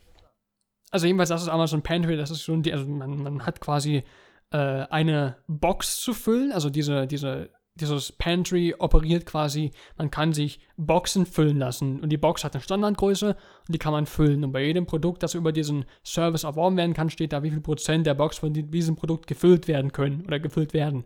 Also jedenfalls, das ist Amazon Pantry, das ist schon die, also man, man hat quasi äh, eine Box zu füllen, also diese, diese, dieses Pantry operiert quasi, man kann sich Boxen füllen lassen und die Box hat eine Standardgröße und die kann man füllen und bei jedem Produkt, das über diesen Service erworben werden kann, steht da, wie viel Prozent der Box von die- diesem Produkt gefüllt werden können oder gefüllt werden.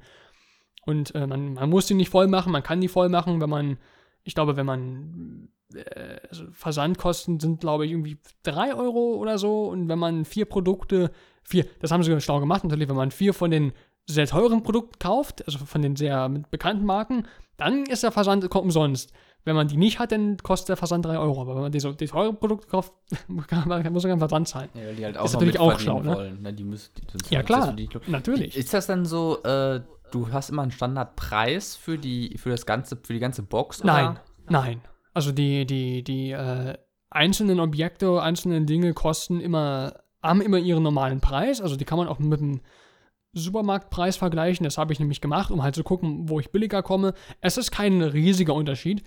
Und äh, man, man muss die nicht voll machen, man kann die voll machen, wenn man, ich glaube, wenn man äh, also Versandkosten sind, glaube ich, irgendwie 3 Euro oder so. Und wenn man vier Produkte, vier, das haben sie ganz schlau gemacht, natürlich, wenn man vier von den sehr teuren Produkten kauft, also von den sehr bekannten Marken, dann ist der Versand umsonst. Wenn man die nicht hat, dann kostet der Versand 3 Euro. Aber wenn man die, so, die teure Produkte kauft, kann [laughs] man, muss man keinen Versand zahlen. Ja, weil die halt auch Ist natürlich auch schlau, ne? wollen. Ne? Die müssen, die, Ja, das klar. die Natürlich. Ist das dann so, äh, du hast immer einen Standardpreis für die, für das ganze, für die ganze Box? Nein, Oder? nein. Also die, die, die äh, einzelnen Objekte, einzelnen Dinge kosten immer, haben immer ihren normalen Preis. Also die kann man auch mit dem Supermarktpreis vergleichen. Das habe ich nämlich gemacht, um halt zu gucken, wo ich billiger komme. Es ist kein riesiger Unterschied.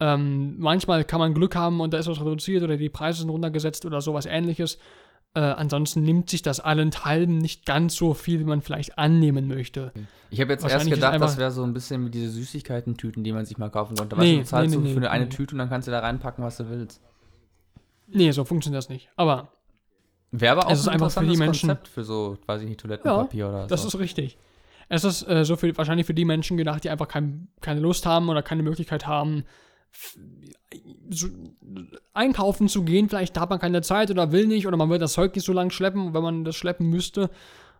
Ähm, manchmal kann man Glück haben und da ist was reduziert oder die Preise sind runtergesetzt oder sowas ähnliches. Äh, ansonsten nimmt sich das allenthalben nicht ganz so viel, wie man vielleicht annehmen möchte. Ich habe jetzt erst gedacht, das wäre so ein bisschen wie diese Süßigkeiten-Tüten, die man sich mal kaufen konnte. Nee, weißt du, du zahlst nee, so nee, für nee, eine nee. Tüte und dann kannst du da reinpacken, was du willst. Nee, so funktioniert das nicht. Aber Wäre aber auch Es ist ein einfach für die Menschen- Konzept für so, weiß ich nicht, Toilettenpapier oder Das so. ist richtig. Es ist äh, so für, wahrscheinlich für die Menschen gedacht, die einfach kein, keine Lust haben oder keine Möglichkeit haben, so, einkaufen zu gehen. Vielleicht hat man keine Zeit oder will nicht oder man will das Zeug nicht so lang schleppen, wenn man das schleppen müsste. Und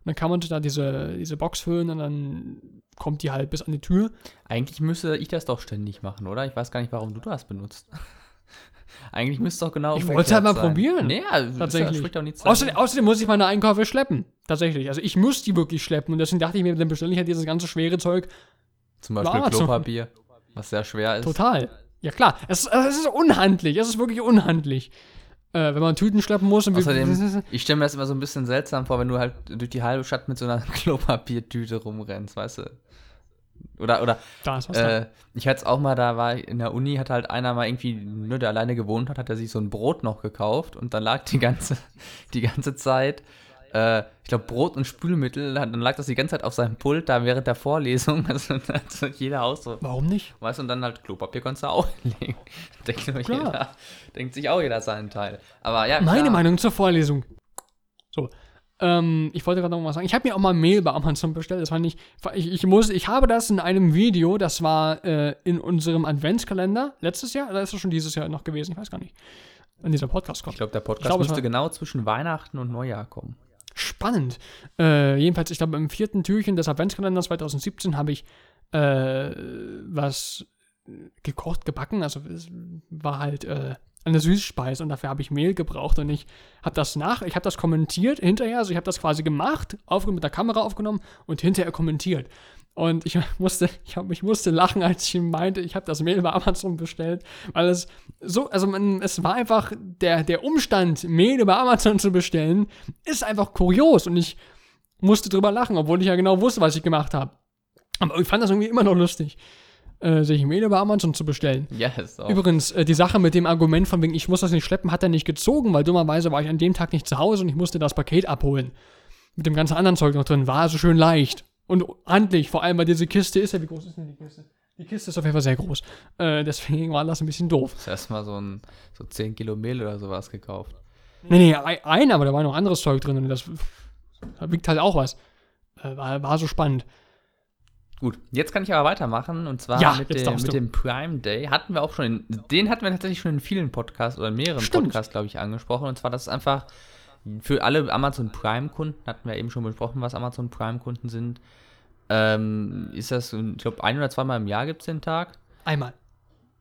dann kann man da diese, diese Box füllen und dann kommt die halt bis an die Tür. Eigentlich müsste ich das doch ständig machen, oder? Ich weiß gar nicht, warum du das benutzt. [laughs] Eigentlich müsste es doch genau Ich wollte es halt mal sein. probieren. Nee, ja, Tatsächlich. Spricht doch nichts Außerdem, außerdem muss ich meine Einkäufe schleppen. Tatsächlich. Also ich muss die wirklich schleppen und deswegen dachte ich mir, dann bestelle ich halt dieses ganze schwere Zeug Zum Beispiel. Klopapier, was sehr schwer ist. Total. Ja klar, es, ist- es ist unhandlich, es ist wirklich unhandlich. Äh, wenn man Tüten schleppen muss und Außerdem, [laughs] ich stelle mir das immer so ein bisschen seltsam vor, wenn du halt durch die halbe Stadt mit so einer [laughs] Klopapiertüte rumrennst, weißt du? Oder, oder da ist was äh, ich hatte es auch mal, da war ich in der Uni, hat halt einer mal irgendwie, ne, der alleine gewohnt hat, hat er sich so ein Brot noch gekauft und dann lag die ganze, [laughs] die ganze Zeit, äh, ich glaube, Brot und Spülmittel, dann lag das die ganze Zeit auf seinem Pult da während der Vorlesung. [laughs] Also, also jeder Haus so, Warum nicht? weißt du, und dann halt Klopapier konntest du auch [laughs] legen. Denkt, jeder, denkt sich auch jeder seinen Teil. Aber ja, Meine klar. Meinung zur Vorlesung. So. Ähm, ich wollte gerade noch was sagen. Ich habe mir auch mal Mehl bei Amazon bestellt. Das war nicht. Ich, ich, muss, ich habe das in einem Video, das war äh, in unserem Adventskalender letztes Jahr, oder ist das schon dieses Jahr noch gewesen? Ich weiß gar nicht. Wenn dieser Podcast kommt. Ich glaube, der Podcast Ich glaub, müsste genau zwischen Weihnachten und Neujahr kommen. Spannend. Äh, jedenfalls, ich glaube, im vierten Türchen des Adventskalenders 2017 habe ich äh, was gekocht, gebacken. Also es war halt äh, eine Süßspeise und dafür habe ich Mehl gebraucht und ich habe das nach, ich habe das kommentiert hinterher, also ich habe das quasi gemacht, aufgenommen, mit der Kamera aufgenommen und hinterher kommentiert. Und ich [laughs] musste, ich, hab, ich musste lachen, als ich meinte, ich habe das Mehl bei Amazon bestellt, weil es so, also man, es war einfach, der, der Umstand, Mehl bei Amazon zu bestellen, ist einfach kurios und ich musste drüber lachen, obwohl ich ja genau wusste, was ich gemacht habe. Aber ich fand das irgendwie immer noch lustig, äh, sich Mehl bei Amazon zu bestellen. Ja, ist auch. Übrigens, äh, die Sache mit dem Argument von wegen, ich muss das nicht schleppen, hat er nicht gezogen, weil dummerweise war ich an dem Tag nicht zu Hause und ich musste das Paket abholen. Mit dem ganzen anderen Zeug noch drin. War also schön leicht. Und handlich, vor allem, weil diese Kiste ist ja, wie groß ist denn die Kiste? Die Kiste ist auf jeden Fall sehr groß. Äh, deswegen war das ein bisschen doof. Das erstmal so ein so 10 Kilo Mehl oder sowas gekauft. Nee, nee, ein, aber da war noch anderes Zeug drin und das, da wiegt halt auch was. Äh, war, war so spannend. Gut, jetzt kann ich aber weitermachen und zwar Ja, mit, dem, mit dem Prime Day. Hatten wir auch schon, in, den hatten wir tatsächlich schon in vielen Podcasts oder in mehreren Stimmt. Podcasts, glaube ich, angesprochen. Und zwar, das ist einfach für alle Amazon Prime-Kunden, hatten wir eben schon besprochen, was Amazon Prime-Kunden sind. Ähm, ist das, ich glaube, ein oder zweimal im Jahr gibt es den Tag. Einmal.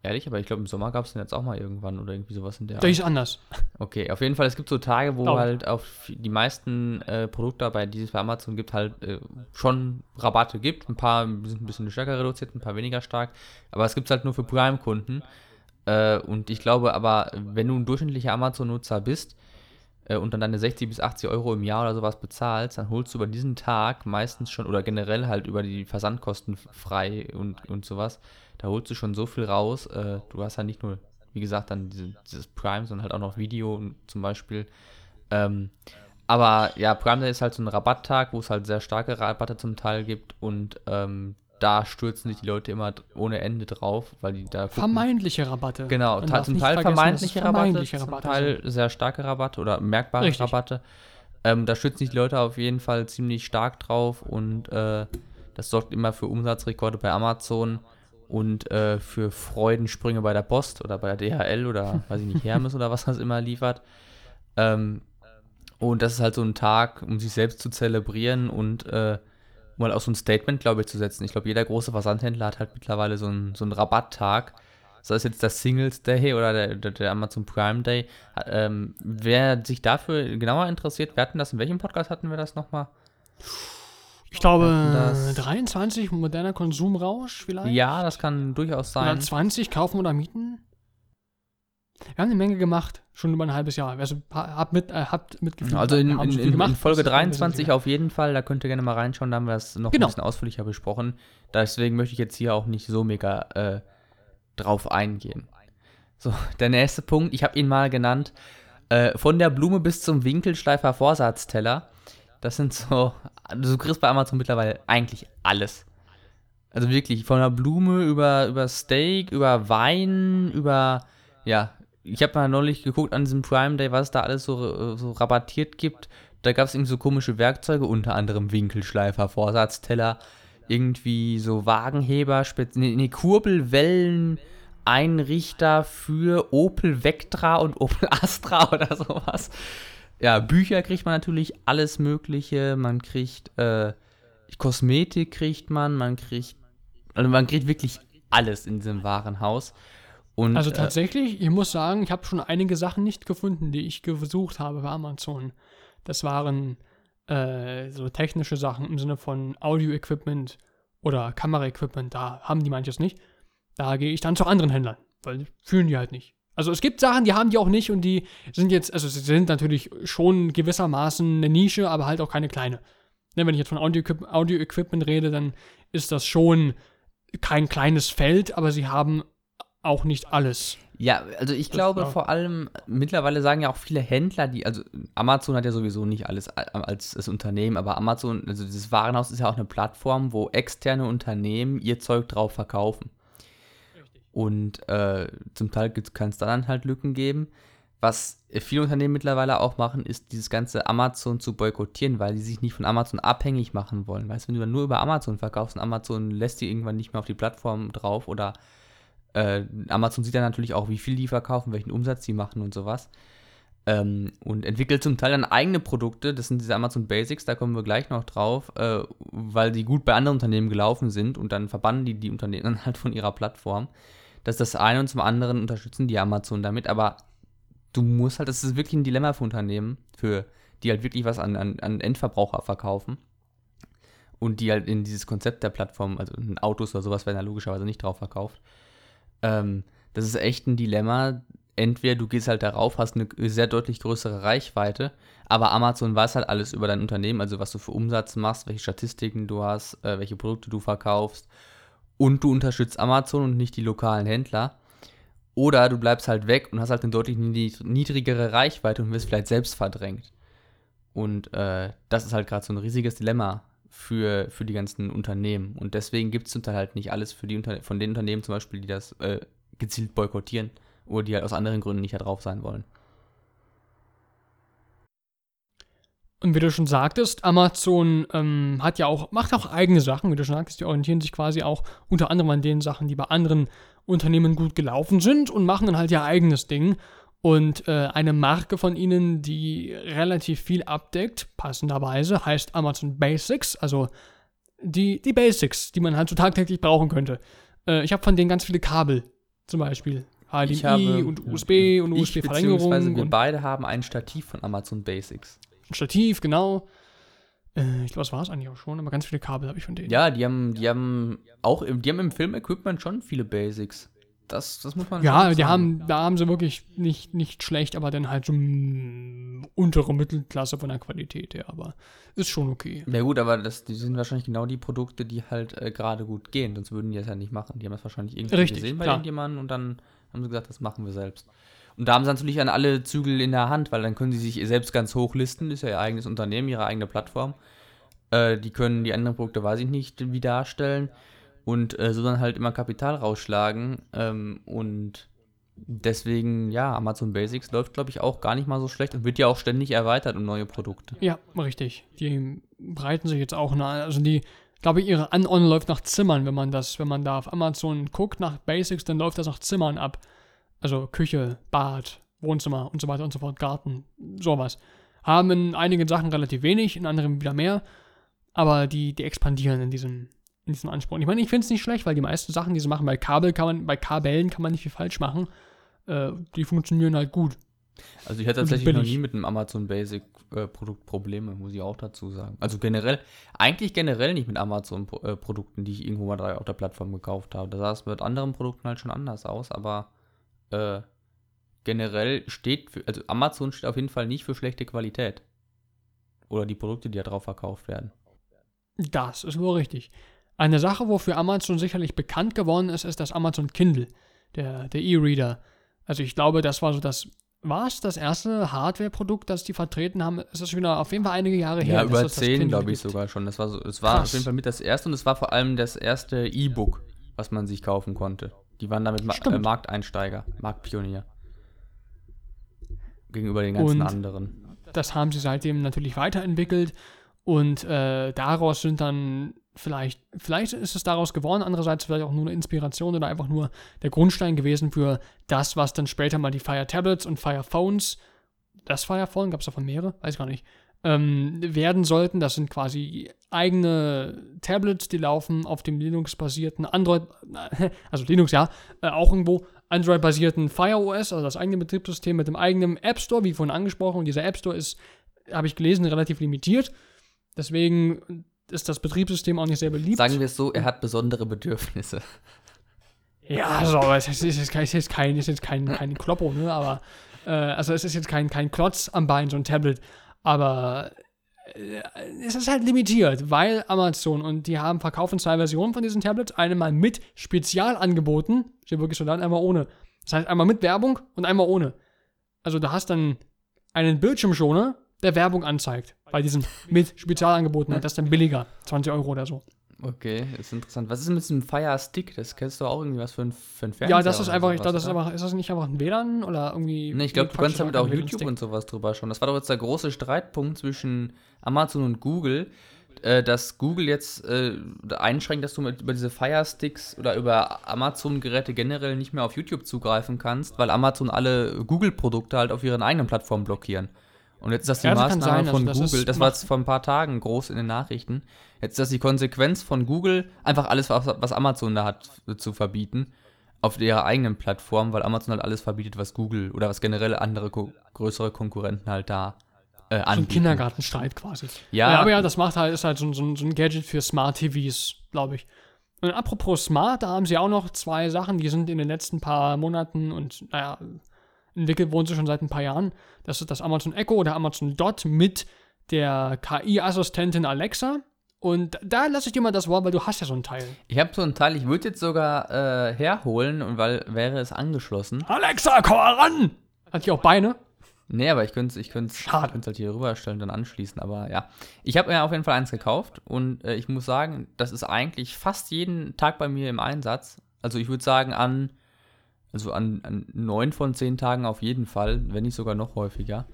Ehrlich, aber ich glaube, im Sommer gab es den jetzt auch mal irgendwann oder irgendwie sowas in der Das ist anders. Okay, auf jeden Fall, es gibt so Tage, wo ich. halt auf die meisten äh, Produkte, bei die es bei Amazon gibt, halt äh, schon Rabatte gibt. Ein paar sind ein bisschen stärker reduziert, ein paar weniger stark. Aber es gibt es halt nur für Prime-Kunden. Äh, und ich glaube aber, wenn du ein durchschnittlicher Amazon-Nutzer bist äh, und dann deine 60 bis 80 Euro im Jahr oder sowas bezahlst, dann holst du über diesen Tag meistens schon oder generell halt über die Versandkosten frei und, und sowas. Da holst du schon so viel raus. Äh, du hast ja nicht nur, wie gesagt, dann diese, dieses Prime, sondern halt auch noch Video zum Beispiel. Ähm, aber ja, Prime Day ist halt so ein Rabatttag, wo es halt sehr starke Rabatte zum Teil gibt und ähm, da stürzen sich die Leute immer ohne Ende drauf, weil die da gucken. Vermeintliche Rabatte. Genau, zum Teil es vermeintliche Rabatte, vermeintliche zum Rabatte Teil sehr starke Rabatte oder merkbare Richtig. Rabatte. Ähm, da stützen sich die Leute auf jeden Fall ziemlich stark drauf und äh, das sorgt immer für Umsatzrekorde bei Amazon und äh, für Freudensprünge bei der Post oder bei der DHL oder [laughs] weiß ich nicht, Hermes oder was das immer liefert. Ähm, und das ist halt so ein Tag, um sich selbst zu zelebrieren und äh, mal auch so ein Statement, glaube ich, zu setzen. Ich glaube, jeder große Versandhändler hat halt mittlerweile so einen, so einen Rabatttag, sei es jetzt das Singles Day oder der, der, der Amazon Prime Day, ähm, wer sich dafür genauer interessiert, wir hatten das, in welchem Podcast hatten wir das nochmal? Ich glaube, Das- 23 moderner Konsumrausch vielleicht. Ja, das kann durchaus sein. Oder 20 kaufen oder mieten. Wir haben eine Menge gemacht, schon über ein halbes Jahr. Also ha- habt mit, äh, habt mitgefühlt. Also in, in, in, gemacht, in Folge das ist ein bisschen 23 egal. auf jeden Fall, da könnt ihr gerne mal reinschauen, da haben wir es noch Genau. ein bisschen ausführlicher besprochen. Deswegen möchte ich jetzt hier auch nicht so mega äh, drauf eingehen. So, der nächste Punkt, ich habe ihn mal genannt, äh, von der Blume bis zum Winkelschleifer Vorsatzteller. Das sind so, du kriegst bei Amazon mittlerweile eigentlich alles. Also wirklich, von der Blume über, über Steak, über Wein, über, ja, ich habe mal neulich geguckt an diesem Prime Day, was es da alles so, so rabattiert gibt. Da gab es irgendwie so komische Werkzeuge, unter anderem Winkelschleifer, Vorsatzteller, irgendwie so Wagenheber, Spez nee, nee, Kurbelwellen, Einrichter für Opel Vectra und Opel Astra [laughs] oder sowas. Ja, Bücher kriegt man natürlich, alles Mögliche. Man kriegt äh, Kosmetik kriegt man, man kriegt, also man kriegt wirklich alles in diesem Warenhaus. Und, Also äh, tatsächlich, ich muss sagen, ich habe schon einige Sachen nicht gefunden, die ich gesucht habe bei Amazon. Das waren äh, so technische Sachen im Sinne von Audio-Equipment oder Kamera-Equipment. Da haben die manches nicht. Da gehe ich dann zu anderen Händlern, weil die fühlen die halt nicht. Also es gibt Sachen, die haben die auch nicht und die sind jetzt, also sie sind natürlich schon gewissermaßen eine Nische, aber halt auch keine kleine. Ne, wenn ich jetzt von Audio-Equip- Audio-Equipment rede, dann ist das schon kein kleines Feld, aber sie haben auch nicht alles. Ja, also ich glaube war- vor allem, mittlerweile sagen ja auch viele Händler, die, also Amazon hat ja sowieso nicht alles als das Unternehmen, aber Amazon, also dieses Warenhaus ist ja auch eine Plattform, wo externe Unternehmen ihr Zeug drauf verkaufen. Und äh, zum Teil kann es da dann halt Lücken geben. Was viele Unternehmen mittlerweile auch machen, ist dieses ganze Amazon zu boykottieren, weil die sich nicht von Amazon abhängig machen wollen. Weißt du, wenn du dann nur über Amazon verkaufst und Amazon lässt die irgendwann nicht mehr auf die Plattform drauf oder äh, Amazon sieht dann natürlich auch, wie viel die verkaufen, welchen Umsatz die machen und sowas. Ähm, und entwickelt zum Teil dann eigene Produkte, das sind diese Amazon Basics, da kommen wir gleich noch drauf, äh, weil die gut bei anderen Unternehmen gelaufen sind und dann verbannen die die Unternehmen [laughs] dann halt von ihrer Plattform. Das ist das eine und zum anderen unterstützen die Amazon damit, aber du musst halt, das ist wirklich ein Dilemma für Unternehmen, für die halt wirklich was an, an, an Endverbraucher verkaufen und die halt in dieses Konzept der Plattform, also in Autos oder sowas werden da logischerweise nicht drauf verkauft. Ähm, das ist echt ein Dilemma. Entweder du gehst halt darauf, hast eine sehr deutlich größere Reichweite, aber Amazon weiß halt alles über dein Unternehmen, also was du für Umsatz machst, welche Statistiken du hast, äh, welche Produkte du verkaufst und du unterstützt Amazon und nicht die lokalen Händler. Oder du bleibst halt weg und hast halt eine deutlich niedrig- niedrigere Reichweite und wirst vielleicht selbst verdrängt. Und äh, das ist halt gerade so ein riesiges Dilemma für, für die ganzen Unternehmen. Und deswegen gibt es zum Teil halt nicht alles für die Unter von den Unternehmen zum Beispiel, die das äh, gezielt boykottieren oder die halt aus anderen Gründen nicht da drauf sein wollen. Und wie du schon sagtest, Amazon ähm, hat ja auch, macht auch eigene Sachen, wie du schon sagtest, die orientieren sich quasi auch unter anderem an den Sachen, die bei anderen Unternehmen gut gelaufen sind und machen dann halt ihr eigenes Ding. Und äh, eine Marke von ihnen, die relativ viel abdeckt, passenderweise, heißt Amazon Basics, also die, die Basics, die man halt so tagtäglich brauchen könnte. Äh, ich habe von denen ganz viele Kabel, zum Beispiel. HDMI habe- und USB und Ich beziehungsweise USB-Verlängerung wir und beide haben ein Stativ von Amazon Basics. Ein Stativ, genau. Äh, ich glaube, das war es eigentlich auch schon, aber ganz viele Kabel habe ich von denen. Ja, die haben, die haben auch im, die haben im Filmequipment schon viele Basics. Das, das muss man Ja, die sagen. haben, da haben sie wirklich nicht, nicht schlecht, aber dann halt so untere Mittelklasse von der Qualität her, aber ist schon okay. Ja gut, aber das, die sind wahrscheinlich genau die Produkte, die halt äh, gerade gut gehen, sonst würden die das ja nicht machen. Die haben das wahrscheinlich irgendwie Richtig, gesehen bei klar. irgendjemandem und dann haben sie gesagt, das machen wir selbst. Und da haben sie natürlich an alle Zügel in der Hand, weil dann können sie sich selbst ganz hochlisten, ist ja ihr eigenes Unternehmen, ihre eigene Plattform. Äh, die können die anderen Produkte, weiß ich nicht, wie darstellen und äh, so dann halt immer Kapital rausschlagen. Ähm, und deswegen, ja, Amazon Basics läuft, glaube ich, auch gar nicht mal so schlecht und wird ja auch ständig erweitert um neue Produkte. Ja, richtig. Die breiten sich jetzt auch nach, also die, glaube ich, ihre Anon läuft nach Zimmern, wenn man das, wenn man da auf Amazon guckt nach Basics, dann läuft das nach Zimmern ab. Also Küche, Bad, Wohnzimmer und so weiter und so fort, Garten, sowas. Haben in einigen Sachen relativ wenig, in anderen wieder mehr, aber die, die expandieren in diesem, in diesem Anspruch. Und ich meine, ich finde es nicht schlecht, weil die meisten Sachen, die sie machen, bei Kabel kann man, bei Kabellen kann man nicht viel falsch machen. Äh, die funktionieren halt gut. Also ich hatte tatsächlich noch nie mit einem Amazon Basic äh, Produkt Probleme, muss ich auch dazu sagen. Also generell, eigentlich generell nicht mit Amazon äh, Produkten, die ich irgendwo mal auf der Plattform gekauft habe. Da sah es mit anderen Produkten halt schon anders aus, aber äh, generell steht, für, also Amazon steht auf jeden Fall nicht für schlechte Qualität. Oder die Produkte, die da drauf verkauft werden. Das ist wohl richtig. Eine Sache, wofür Amazon sicherlich bekannt geworden ist, ist das Amazon Kindle, der E-Reader. also ich glaube, das war so das war es das erste Hardware-Produkt, das die vertreten haben? Ist das wieder auf jeden Fall einige Jahre her? Ja, über zehn, glaube ich sogar schon. Das war, so, das war auf jeden Fall mit das erste und es war vor allem das erste E-Book, was man sich kaufen konnte. Die waren damit Ma äh, Markteinsteiger, Marktpionier. Gegenüber den ganzen und anderen. Das haben sie seitdem natürlich weiterentwickelt und äh, daraus sind dann vielleicht, vielleicht ist es daraus geworden, andererseits vielleicht auch nur eine Inspiration oder einfach nur der Grundstein gewesen für das, was dann später mal die Fire Tablets und Fire Phones, das Fire Phone, gab es davon mehrere, weiß gar nicht, ähm, werden sollten. Das sind quasi eigene Tablets, die laufen auf dem Linux-basierten Android, [laughs] also Linux ja, äh, auch irgendwo Android-basierten Fire OS, also das eigene Betriebssystem mit dem eigenen App Store, wie vorhin angesprochen. Und dieser App Store ist, habe ich gelesen, relativ limitiert. Deswegen ist das Betriebssystem auch nicht sehr beliebt. Sagen wir es so, er hat besondere Bedürfnisse. Ja, also, es ist, ist, ist jetzt kein, ist jetzt kein, kein Kloppo, ne? Aber, äh, also es ist jetzt kein, kein Klotz am Bein, so ein Tablet. Aber äh, es ist halt limitiert, weil Amazon und die haben verkaufen zwei Versionen von diesen Tablets. Einmal mit Spezialangeboten, steht wirklich so dann, einmal ohne. Das heißt einmal mit Werbung und einmal ohne. Also du hast dann einen Bildschirmschoner, der Werbung anzeigt. Bei diesen mit Spezialangeboten. Das ist dann billiger. 20 Euro oder so. Okay, ist interessant. Was ist mit diesem Fire Stick? Das kennst du auch irgendwie was für ein, für ein Fernseher? Ja, das ist einfach, ich glaube, das ist einfach, ist das nicht einfach ein WLAN oder irgendwie. Nee, ich glaube, du kannst damit auch YouTube und sowas drüber schauen. Das war doch jetzt der große Streitpunkt zwischen Amazon und Google, äh, dass Google jetzt äh, einschränkt, dass du mit, über diese Fire Sticks oder über Amazon-Geräte generell nicht mehr auf YouTube zugreifen kannst, weil Amazon alle Google-Produkte halt auf ihren eigenen Plattformen blockieren. Und jetzt ist das die ja, das Maßnahme sein, von also Google, das war jetzt vor ein paar Tagen groß in den Nachrichten. Jetzt ist das die Konsequenz von Google, einfach alles, was Amazon da hat, zu verbieten auf ihrer eigenen Plattform, weil Amazon halt alles verbietet, was Google oder was generell andere ko größere Konkurrenten halt da äh, anbieten. So ein Kindergartenstreit quasi. Ja. ja. Aber ja, das macht halt, ist halt so, so, so ein Gadget für Smart TVs, glaube ich. Und apropos Smart, da haben sie auch noch zwei Sachen, die sind in den letzten paar Monaten und naja, entwickelt wurden sie schon seit ein paar Jahren. Das ist das Amazon Echo oder Amazon Dot mit der KI-Assistentin Alexa. Und da lasse ich dir mal das Wort, weil du hast ja so ein Teil. Ich habe so ein Teil, ich würde jetzt sogar äh, herholen, und weil wäre es angeschlossen. Alexa, komm mal ran! Hat die auch Beine? Nee, aber ich könnte es ich halt hier rüberstellen und dann anschließen. Aber ja, ich habe mir auf jeden Fall eins gekauft und äh, ich muss sagen, das ist eigentlich fast jeden Tag bei mir im Einsatz. Also ich würde sagen, an also an, an neun von zehn Tagen auf jeden Fall, wenn nicht sogar noch häufiger.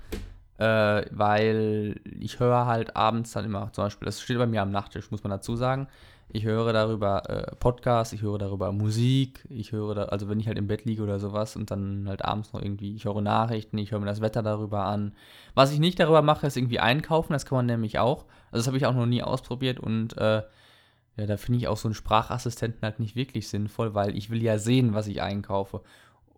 Äh, weil ich höre halt abends dann immer, zum Beispiel, das steht bei mir am Nachttisch, muss man dazu sagen. Ich höre darüber äh, Podcasts, ich höre darüber Musik, ich höre da, also wenn ich halt im Bett liege oder sowas und dann halt abends noch irgendwie, ich höre Nachrichten, ich höre mir das Wetter darüber an. Was ich nicht darüber mache, ist irgendwie einkaufen, das kann man nämlich auch. Also das habe ich auch noch nie ausprobiert und äh, ja, da finde ich auch so einen Sprachassistenten halt nicht wirklich sinnvoll, weil ich will ja sehen, was ich einkaufe.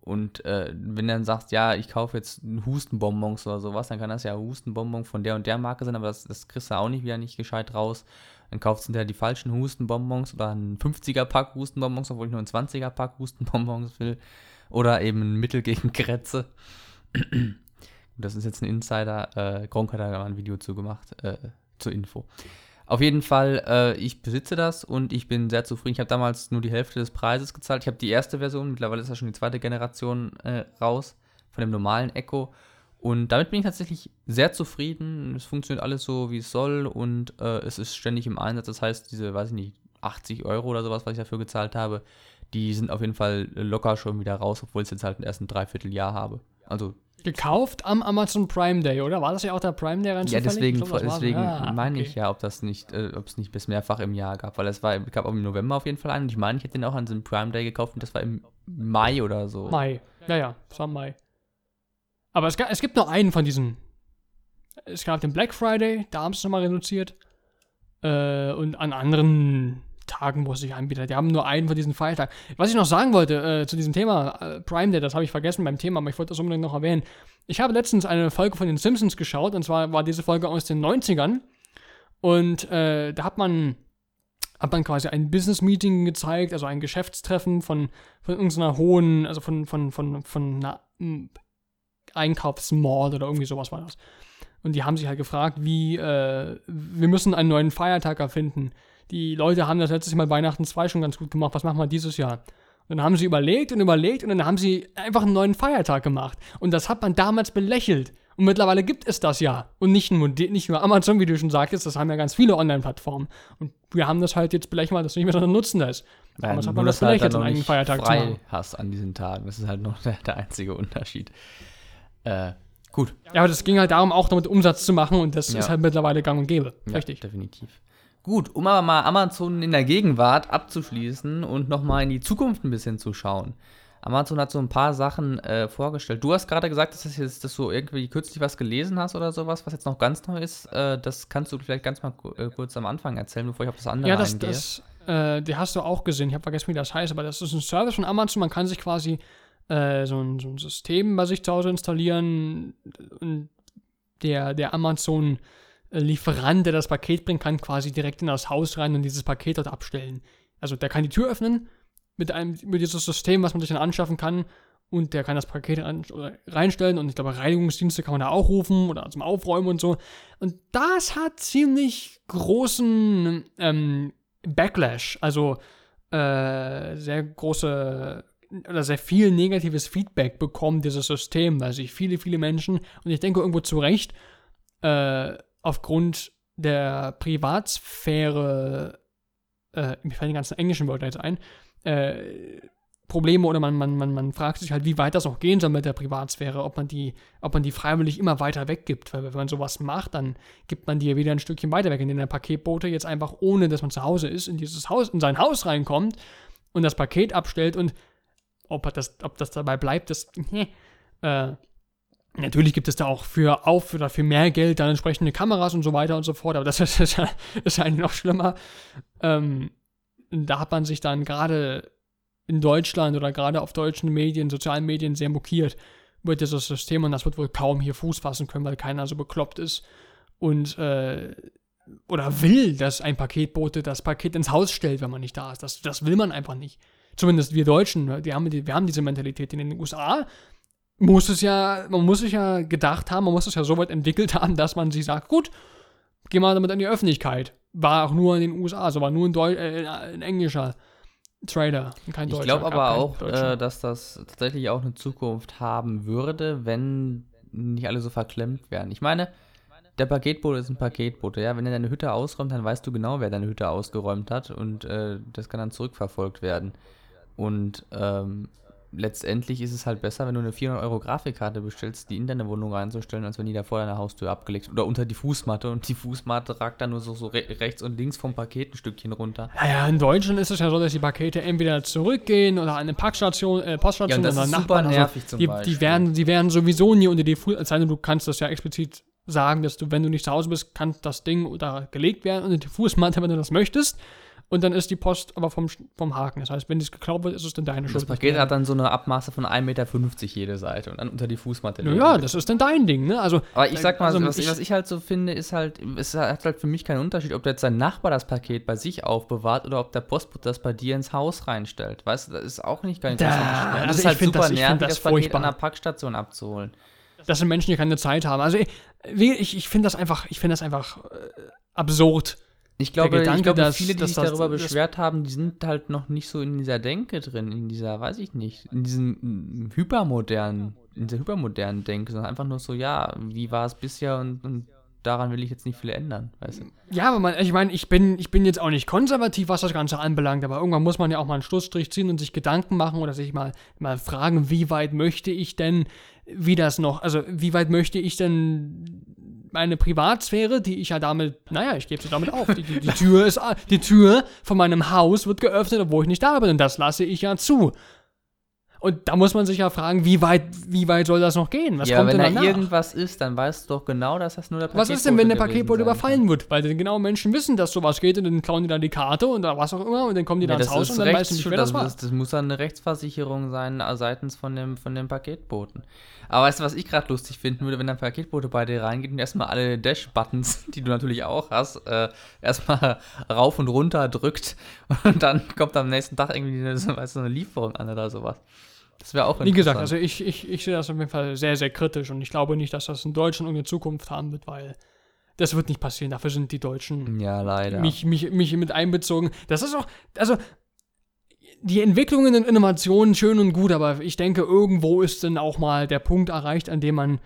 Und äh, wenn du dann sagst, ja, ich kaufe jetzt Hustenbonbons oder sowas, dann kann das ja Hustenbonbon von der und der Marke sein, aber das, das kriegst du auch nicht wieder nicht gescheit raus. Dann kaufst du hinterher die falschen Hustenbonbons oder ein 50er-Pack Hustenbonbons, obwohl ich nur ein 20er-Pack Hustenbonbons will. Oder eben ein Mittel gegen Krätze. das ist jetzt ein Insider. Äh, Gronk hat da mal ein Video zu gemacht, äh, zur Info. Auf jeden Fall, äh, ich besitze das und ich bin sehr zufrieden. Ich habe damals nur die Hälfte des Preises gezahlt. Ich habe die erste Version, mittlerweile ist ja schon die zweite Generation äh, raus von dem normalen Echo. Und damit bin ich tatsächlich sehr zufrieden. Es funktioniert alles so, wie es soll und äh, es ist ständig im Einsatz. Das heißt, diese, weiß ich nicht, 80 Euro oder sowas, was ich dafür gezahlt habe, die sind auf jeden Fall locker schon wieder raus, obwohl ich es jetzt halt erst ein Dreivierteljahr habe. Also gekauft am Amazon Prime Day, oder? War das ja auch der Prime Day rein Ja, deswegen, glaub, deswegen ah, meine okay. ich ja, ob das nicht, äh, ob es nicht bis mehrfach im Jahr gab, weil es war, gab auch im November auf jeden Fall einen. Ich meine, ich hätte den auch an diesem Prime Day gekauft und das war im Mai oder so. Mai, ja, ja, das war Mai. Aber es, es gibt nur einen von diesen. Es gab den Black Friday, da haben sie es nochmal reduziert. Äh, und an anderen Tagen, wo es sich anbietet. Die haben nur einen von diesen Feiertagen. Was ich noch sagen wollte äh, zu diesem Thema äh, Prime Day, das habe ich vergessen beim Thema, aber ich wollte das unbedingt noch erwähnen. Ich habe letztens eine Folge von den Simpsons geschaut, und zwar war diese Folge aus den 90ern. Und äh, da hat man, hat man quasi ein Business-Meeting gezeigt, also ein Geschäftstreffen von, von irgendeiner hohen, also von, von, von, von einer hm, Einkaufsmall oder irgendwie sowas war das. Und die haben sich halt gefragt, wie, äh, wir müssen einen neuen Feiertag erfinden. Die Leute haben das letztes Mal Weihnachten 2 schon ganz gut gemacht. Was machen wir dieses Jahr? Und dann haben sie überlegt und überlegt und dann haben sie einfach einen neuen Feiertag gemacht. Und das hat man damals belächelt. Und mittlerweile gibt es das ja. Und nicht nur, nicht nur Amazon, wie du schon sagtest, das haben ja ganz viele Online-Plattformen. Und wir haben das halt jetzt belächelt, weil das nicht mehr so ein Nutzen ist. Nein, Damals hat man das belächelt, halt einen eigenen Feiertag frei zu machen. hast an diesen Tagen. Das ist halt noch [laughs] der, der einzige Unterschied. Äh, gut. Ja, aber das ging halt darum, auch damit Umsatz zu machen und das ja. ist halt mittlerweile gang und gäbe. Ja, Richtig. definitiv. Gut, um aber mal Amazon in der Gegenwart abzuschließen und nochmal in die Zukunft ein bisschen zu schauen. Amazon hat so ein paar Sachen äh, vorgestellt. Du hast gerade gesagt, dass, das jetzt, dass du irgendwie kürzlich was gelesen hast oder sowas, was jetzt noch ganz neu ist. Äh, das kannst du vielleicht ganz mal äh, kurz am Anfang erzählen, bevor ich auf das andere ja, das, eingehe. Das, äh, die hast du auch gesehen. Ich habe vergessen, wie das heißt, aber das ist ein Service von Amazon. Man kann sich quasi äh, so, ein, so, ein, System bei sich zu Hause installieren und der, der Amazon Lieferant, der das Paket bringt, kann quasi direkt in das Haus rein und dieses Paket dort abstellen. Also der kann die Tür öffnen mit einem mit dieses System, was man sich dann anschaffen kann und der kann das Paket rein, reinstellen und ich glaube Reinigungsdienste kann man da auch rufen oder zum Aufräumen und so. Und das hat ziemlich großen ähm, Backlash, also äh, sehr große oder sehr viel negatives Feedback bekommen, dieses System, weil sich viele, viele Menschen, und ich denke irgendwo zu Recht, äh, aufgrund der Privatsphäre, äh, mir fallen die ganzen englischen Wörter jetzt ein, äh, Probleme oder man, man, man, man fragt sich halt, wie weit das auch gehen soll mit der Privatsphäre, ob man die, ob man die freiwillig immer weiter weggibt. Weil wenn man sowas macht, dann gibt man die ja wieder ein Stückchen weiter weg, indem der Paketbote jetzt einfach, ohne dass man zu Hause ist, in dieses Haus, in sein Haus reinkommt und das Paket abstellt und ob das, ob das dabei bleibt, das, [laughs] äh, Natürlich gibt es da auch für auf oder für mehr Geld dann entsprechende Kameras und so weiter und so fort, aber das ist, [laughs] ist, ist eigentlich noch schlimmer. Ähm, da hat man sich dann gerade in Deutschland oder gerade auf deutschen Medien, sozialen Medien sehr mokiert über dieses System und das wird wohl kaum hier Fuß fassen können, weil keiner so bekloppt ist und äh, oder will, dass ein Paketbote das Paket ins Haus stellt, wenn man nicht da ist. Das, das will man einfach nicht. Zumindest wir Deutschen, die haben, die, wir haben diese Mentalität in den USA muss es ja, man muss sich ja gedacht haben, man muss es ja so weit entwickelt haben, dass man sich sagt, gut, geh mal damit an die Öffentlichkeit. War auch nur in den USA, also war nur ein, Deu äh, ein englischer Trader, kein Deutscher. Ich glaube aber auch, äh, dass das tatsächlich auch eine Zukunft haben würde, wenn nicht alle so verklemmt werden. Ich meine, der Paketbote ist ein Paketbote, ja. Wenn er deine Hütte ausräumt, dann weißt du genau, wer deine Hütte ausgeräumt hat und äh, das kann dann zurückverfolgt werden. Und ähm, letztendlich ist es halt besser, wenn du eine 400 Euro Grafikkarte bestellst, die in deine Wohnung reinzustellen, als wenn die da vor deiner Haustür abgelegt oder unter die Fußmatte und die Fußmatte ragt dann nur so, so re rechts und links vom Paket ein Stückchen runter. Naja, in Deutschland ist es ja so, dass die Pakete entweder zurückgehen oder an eine Packstation, äh, Poststation ja, oder ist Nachbarn. Super nervig also, zum die, Beispiel. Die werden, die werden sowieso nie unter die Fußmatte, du kannst das ja explizit sagen, dass du, wenn du nicht zu Hause bist, kann das Ding da gelegt werden unter die Fußmatte, wenn du das möchtest und dann ist die Post aber vom, vom Haken. Das heißt, wenn es geklaut wird, ist es dann deine Schuld. Das Paket hat dann so eine Abmaße von 1,50 Meter jede Seite und dann unter die Fußmatte. Ja, das ist dann dein Ding, ne? Also, aber ich sag mal, also, was, ich, was ich halt so finde, ist halt, es hat halt für mich keinen Unterschied, ob jetzt dein Nachbar das Paket bei sich aufbewahrt oder ob der Postbote das bei dir ins Haus reinstellt. Weißt du, das ist auch nicht ganz da, also Das ist halt super das, nervig, das, das Paket an der Packstation abzuholen. Das sind Menschen, die keine Zeit haben. Also ich, ich, ich finde das einfach, ich finde das einfach äh, absurd ich glaube, Gedanke, ich glaube dass, viele, die sich darüber beschwert haben, die sind halt noch nicht so in dieser Denke drin, in dieser, weiß ich nicht, in diesem hypermodernen, in dieser hypermodernen Denke, sondern einfach nur so, ja, wie war es bisher und, und daran will ich jetzt nicht viel ändern, weißt du? Ja, aber man, ich meine, ich bin, ich bin jetzt auch nicht konservativ, was das Ganze anbelangt, aber irgendwann muss man ja auch mal einen Schlussstrich ziehen und sich Gedanken machen oder sich mal, mal fragen, wie weit möchte ich denn, wie das noch, also wie weit möchte ich denn meine Privatsphäre, die ich ja damit, naja, ich gebe sie damit auf. Die, die, die, Tür ist, die Tür von meinem Haus wird geöffnet, obwohl ich nicht da bin. Und das lasse ich ja zu. Und da muss man sich ja fragen, wie weit, wie weit soll das noch gehen? Was ja, kommt wenn denn da irgendwas ist, dann weißt du doch genau, dass das nur der Was ist denn, wenn der Paketbote überfallen wird? Weil dann genau Menschen wissen, dass sowas geht und dann klauen die dann die Karte und da was auch immer und dann kommen die Ja, ins das Haus und dann weißt du nicht, wer das, das war. das, das muss dann eine Rechtsversicherung sein äh, seitens von dem, von dem Paketboten. Aber weißt du, was ich gerade lustig finden würde, wenn der Paketbote bei dir reingeht und erstmal alle Dash-Buttons, [laughs] die du natürlich auch hast, äh, erstmal [laughs] rauf und runter drückt und dann kommt am nächsten Tag irgendwie eine, so, weißt du, eine Lieferung an oder sowas. Das wäre auch Wie gesagt, interessant. also ich, ich, ich sehe das auf jeden Fall sehr, sehr kritisch und ich glaube nicht, dass das in Deutschland irgendeine Zukunft haben wird, weil das wird nicht passieren. Dafür sind die Deutschen ja, leider. mich, mich, mich mit einbezogen. Das ist auch, also die Entwicklungen und Innovationen schön und gut, aber ich denke, irgendwo ist dann auch mal der Punkt erreicht, an dem man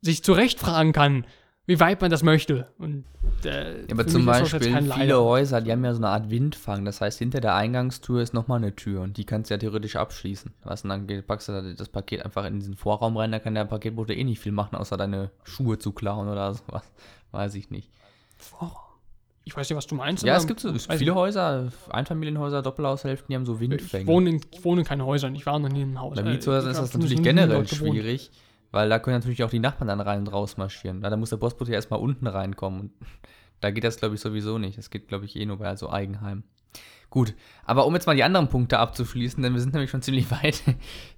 sich zurecht fragen kann, wie weit man das möchte. Und, äh, Ja, aber zum Beispiel viele. Häuser, die haben ja so eine Art Windfang. Das heißt, hinter der Eingangstür ist nochmal eine Tür und die kannst du ja theoretisch abschließen. Du, und dann geht- packst du da das Paket einfach in diesen Vorraum rein, da kann der Paketbote eh nicht viel machen, außer deine Schuhe zu klauen oder sowas. Weiß ich nicht. Ich weiß nicht, was du meinst. Ja, es gibt so es gibt viele Häuser, Einfamilienhäuser, Doppelhaushälften, die haben so Ich Windfänge. wohne, in, ich wohne in keinen Häusern, ich war noch nie in einem Haus. Bei Äh, Mietshäusern ich ist das natürlich generell schwierig, weil da können natürlich auch die Nachbarn dann rein und raus marschieren. Na, Da muss der Postbote ja erstmal unten reinkommen. Und [laughs] da geht das, glaube ich, sowieso nicht. Das geht, glaube ich, eh nur bei so Eigenheim. Gut, aber um jetzt mal die anderen Punkte abzuschließen, denn wir sind nämlich schon ziemlich [laughs] weit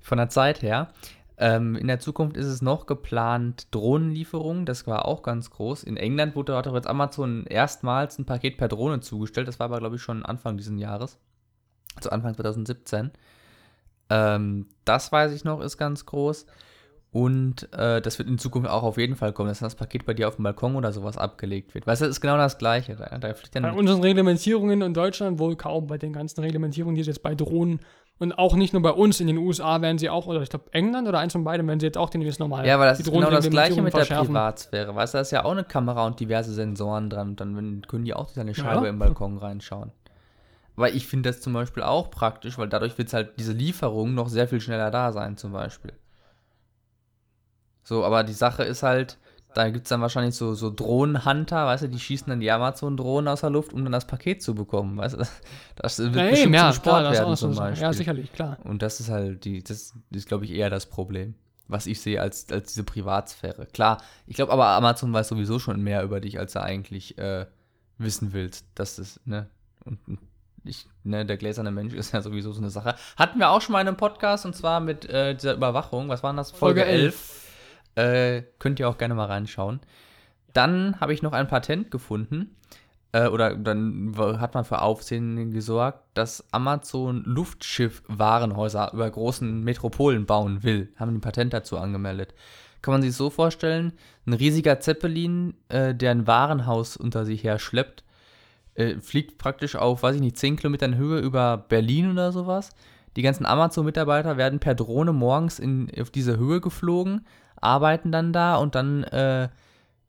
von der Zeit her. Ähm, in der Zukunft ist es noch geplant Drohnenlieferungen, das war auch ganz groß. In England wurde hat auch jetzt Amazon erstmals ein Paket per Drohne zugestellt, das war aber, glaube ich, schon Anfang dieses Jahres, also Anfang 2017. Ähm, das weiß ich noch, ist ganz groß. Und äh, das wird in Zukunft auch auf jeden Fall kommen, dass das Paket bei dir auf dem Balkon oder sowas abgelegt wird. Weißt du, das ist genau das Gleiche. Da, da fliegt dann Bei unseren Reglementierungen in Deutschland wohl kaum, bei den ganzen Reglementierungen, die es jetzt bei Drohnen und auch nicht nur bei uns, in den USA werden sie auch, oder ich glaube England oder eins von beiden, werden sie jetzt auch demnächst nochmal Ja, aber das ist genau das gleiche mit der. Privatsphäre. Weißt du, da ist ja auch eine Kamera und diverse Sensoren dran. Und dann können die auch durch deine Scheibe Ja. im Balkon reinschauen. Weil ich finde das zum Beispiel auch praktisch, weil dadurch wird halt diese Lieferung noch sehr viel schneller da sein, zum Beispiel. So, aber die Sache ist halt, da gibt es dann wahrscheinlich so, so Drohnenhunter, weißt du, die schießen dann die Amazon-Drohnen aus der Luft, um dann das Paket zu bekommen, weißt du. Das, das wird Ja, bestimmt ja, zum klar, Sport das ist werden zum. Beispiel. Ja, sicherlich, klar. Und das ist halt die, das ist, glaube ich, eher das Problem, was ich sehe als, als diese Privatsphäre. Klar, ich glaube aber, Amazon weiß sowieso schon mehr über dich, als er eigentlich äh, wissen willst. Das ist, ne? Und ich, ne, der gläserne Mensch [laughs] ist ja sowieso so eine Sache. Hatten wir auch schon mal in einem Podcast und zwar mit äh, dieser Überwachung. Was waren das? Folge Folge 11. Äh, könnt ihr auch gerne mal reinschauen. Dann habe ich noch ein Patent gefunden. Äh, oder dann hat man für Aufsehen gesorgt, dass Amazon Luftschiff-Warenhäuser über großen Metropolen bauen will. Haben ein Patent dazu angemeldet. Kann man sich so vorstellen, ein riesiger Zeppelin, äh, der ein Warenhaus unter sich her schleppt, äh, fliegt praktisch auf, weiß ich nicht, 10 Kilometern Höhe über Berlin oder sowas. Die ganzen Amazon-Mitarbeiter werden per Drohne morgens in, auf diese Höhe geflogen, arbeiten dann da und dann äh,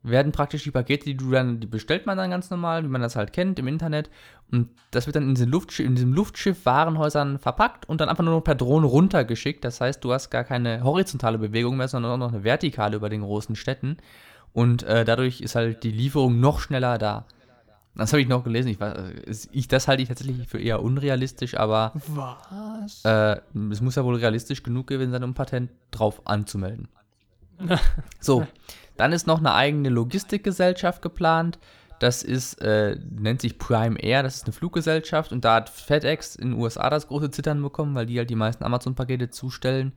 werden praktisch die Pakete, die du dann, die bestellt man dann ganz normal, wie man das halt kennt im Internet. Und das wird dann in, diesen Luftschiff, in diesem Luftschiff Warenhäusern verpackt und dann einfach nur noch per Drohne runtergeschickt. Das heißt, du hast gar keine horizontale Bewegung mehr, sondern auch noch eine vertikale über den großen Städten. Und äh, dadurch ist halt die Lieferung noch schneller da. Das habe ich noch gelesen. Ich, weiß, ich, das halte ich tatsächlich für eher unrealistisch, aber Was? äh, es muss ja wohl realistisch genug gewesen sein, um ein Patent drauf anzumelden. So, dann ist noch eine eigene Logistikgesellschaft geplant. Das ist, äh, nennt sich Prime Air, das ist eine Fluggesellschaft und da hat FedEx in den USA das große Zittern bekommen, weil die halt die meisten Amazon-Pakete zustellen.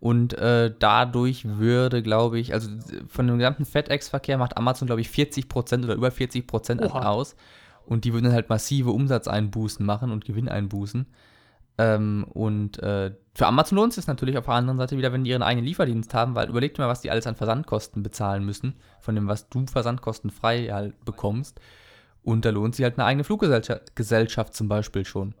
Und äh, dadurch würde, glaube ich, also von dem gesamten FedEx-Verkehr macht Amazon, glaube ich, 40% oder über 40% Oha. aus. Und die würden halt massive Umsatzeinbußen machen und Gewinneinbußen. Ähm, und äh, für Amazon lohnt es sich natürlich auf der anderen Seite wieder, wenn die ihren eigenen Lieferdienst haben, weil überleg dir mal, was die alles an Versandkosten bezahlen müssen, von dem, was du versandkostenfrei halt bekommst. Und da lohnt sich halt eine eigene Fluggesellschaft Gesellschaft zum Beispiel schon.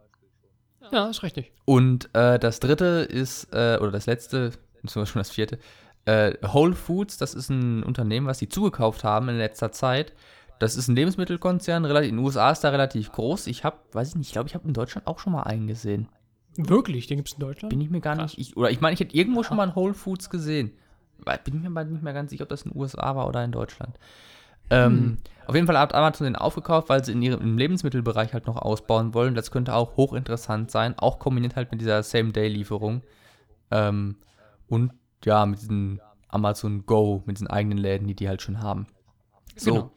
Ja, ist richtig. Und äh, das dritte ist, äh, oder das letzte, war schon das vierte, äh, Whole Foods, das ist ein Unternehmen, was die zugekauft haben in letzter Zeit. Das ist ein Lebensmittelkonzern, in den USA ist da relativ groß. Ich habe, weiß ich nicht, ich glaube, ich habe in Deutschland auch schon mal einen gesehen. Wirklich, den gibt es in Deutschland? Bin ich mir gar nicht, ich, oder ich meine, ich hätte irgendwo schon mal ein Whole Foods gesehen. Bin ich mir nicht mehr ganz sicher, ob das in den USA war oder in Deutschland. Ähm, Auf jeden Fall hat Amazon den aufgekauft, weil sie in ihrem im Lebensmittelbereich halt noch ausbauen wollen. Das könnte auch hochinteressant sein, auch kombiniert halt mit dieser Same-Day-Lieferung. Ähm, und ja, mit diesem Amazon Go, mit diesen eigenen Läden, die die halt schon haben. So. Genau.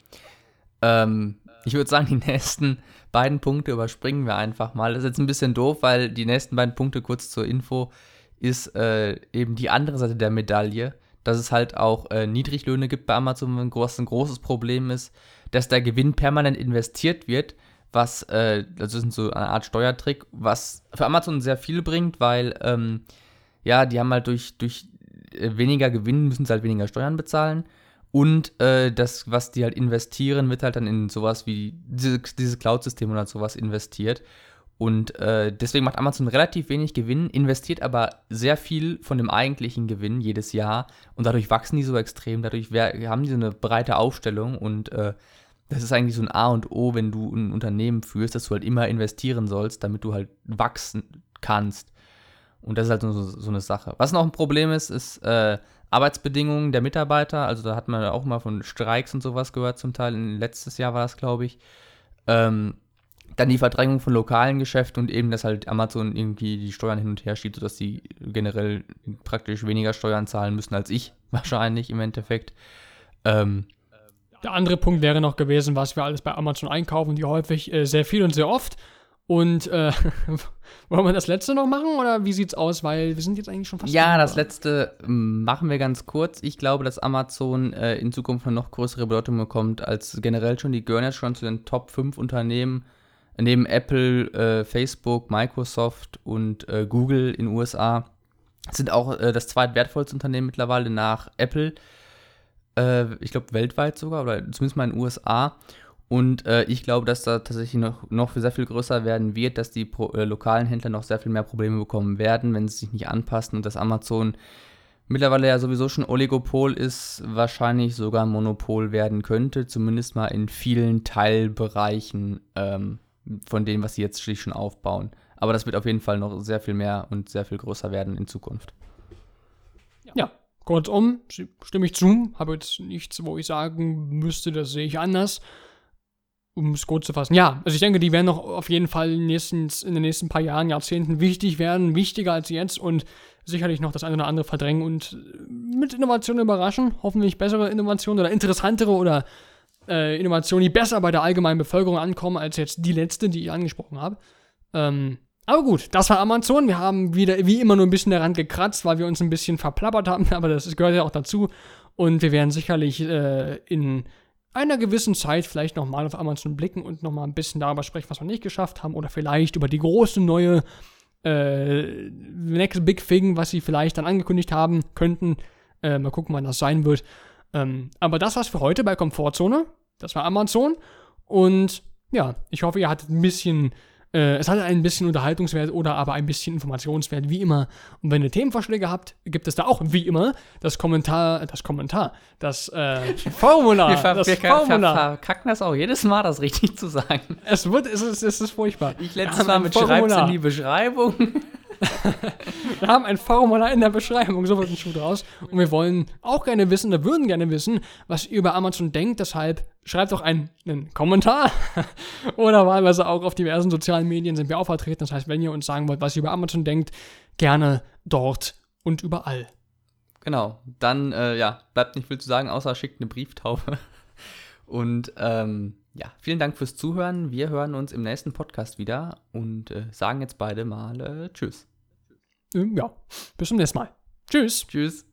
Ähm, ich würde sagen, die nächsten beiden Punkte überspringen wir einfach mal. Das ist jetzt ein bisschen doof, weil die nächsten beiden Punkte, kurz zur Info, ist äh, eben die andere Seite der Medaille, dass es halt auch äh, Niedriglöhne gibt bei Amazon, was ein großes Problem ist, dass der Gewinn permanent investiert wird, was, äh, das ist so eine Art Steuertrick, was für Amazon sehr viel bringt, weil, ähm, ja, die haben halt durch, durch äh, weniger Gewinn müssen sie halt weniger Steuern bezahlen und äh, das, was die halt investieren, wird halt dann in sowas wie diese, dieses Cloud-System oder sowas investiert. Und äh, deswegen macht Amazon relativ wenig Gewinn, investiert aber sehr viel von dem eigentlichen Gewinn jedes Jahr. Und dadurch wachsen die so extrem, dadurch haben die so eine breite Aufstellung. Und äh, das ist eigentlich so ein A und O, wenn du ein Unternehmen führst, dass du halt immer investieren sollst, damit du halt wachsen kannst. Und das ist halt so, so eine Sache. Was noch ein Problem ist, ist äh, Arbeitsbedingungen der Mitarbeiter. Also da hat man auch mal von Streiks und sowas gehört zum Teil. Letztes Jahr war das, glaube ich. Ähm, dann die Verdrängung von lokalen Geschäften und eben, dass halt Amazon irgendwie die Steuern hin und her schiebt, sodass sie generell praktisch weniger Steuern zahlen müssen als ich, [laughs] wahrscheinlich im Endeffekt. Ähm, der andere Punkt wäre noch gewesen, was wir alles bei Amazon einkaufen, die häufig äh, sehr viel und sehr oft. Und äh, [laughs] wollen wir das letzte noch machen oder wie sieht's aus? Weil wir sind jetzt eigentlich schon fast. Ja, das letzte ähm, machen wir ganz kurz. Ich glaube, dass Amazon äh, in Zukunft eine noch größere Bedeutung bekommt als generell schon. Die gehören jetzt schon zu den Top 5 Unternehmen neben Apple, äh, Facebook, Microsoft und äh, Google in den USA. Sind auch äh, das zweitwertvollste Unternehmen mittlerweile nach Apple. Äh, ich glaube weltweit sogar oder zumindest mal in den USA. Und äh, ich glaube, dass da tatsächlich noch, noch sehr viel größer werden wird, dass die pro, äh, lokalen Händler noch sehr viel mehr Probleme bekommen werden, wenn sie sich nicht anpassen und dass Amazon mittlerweile ja sowieso schon Oligopol ist, wahrscheinlich sogar ein Monopol werden könnte, zumindest mal in vielen Teilbereichen ähm, von dem, was sie jetzt schließlich schon aufbauen. Aber das wird auf jeden Fall noch sehr viel mehr und sehr viel größer werden in Zukunft. Ja, kurzum, stimme ich zu. Habe jetzt nichts, wo ich sagen müsste, das sehe ich anders um es kurz zu fassen. Ja, also ich denke, die werden noch auf jeden Fall in den, nächsten, in den nächsten paar Jahren, Jahrzehnten wichtig werden, wichtiger als jetzt und sicherlich noch das eine oder andere verdrängen und mit Innovationen überraschen. Hoffentlich bessere Innovationen oder interessantere oder äh, Innovationen, die besser bei der allgemeinen Bevölkerung ankommen als jetzt die letzte, die ich angesprochen habe. Ähm, aber gut, das war Amazon. Wir haben wieder wie immer nur ein bisschen daran gekratzt, weil wir uns ein bisschen verplappert haben, [laughs] aber das gehört ja auch dazu. Und wir werden sicherlich äh, in einer gewissen Zeit vielleicht nochmal auf Amazon blicken und nochmal ein bisschen darüber sprechen, was wir nicht geschafft haben oder vielleicht über die große neue äh, Next Big Thing, was sie vielleicht dann angekündigt haben könnten. Äh, mal gucken, wann das sein wird. Ähm, aber das war's für heute bei Komfortzone. Das war Amazon. Und ja, ich hoffe, ihr hattet ein bisschen äh, es hat ein bisschen Unterhaltungswert oder aber ein bisschen Informationswert, wie immer. Und wenn ihr Themenvorschläge habt, gibt es da auch, wie immer, das Kommentar, das Kommentar, das äh, [laughs] Formular. wir, das wir Formular. Ver verkacken das auch jedes Mal, das richtig zu sagen. Es wird, es ist, es ist furchtbar. Ich letztes Mal mit Schreib's in die Beschreibung. Wir haben ein Formular in der Beschreibung, so wird ein Schuh draus. Und wir wollen auch gerne wissen, oder würden gerne wissen, was ihr über Amazon denkt. Deshalb schreibt doch einen, einen Kommentar. [laughs] oder wahlweise auch auf diversen sozialen Medien sind wir auch vertreten. Das heißt, wenn ihr uns sagen wollt, was ihr über Amazon denkt, gerne dort und überall. Genau, dann äh, ja, bleibt nicht viel zu sagen, außer schickt eine Brieftaufe. [laughs] Und ähm, ja, vielen Dank fürs Zuhören. Wir hören uns im nächsten Podcast wieder und äh, sagen jetzt beide mal äh, Tschüss. Ja, bis zum nächsten Mal. Tschüss. Tschüss.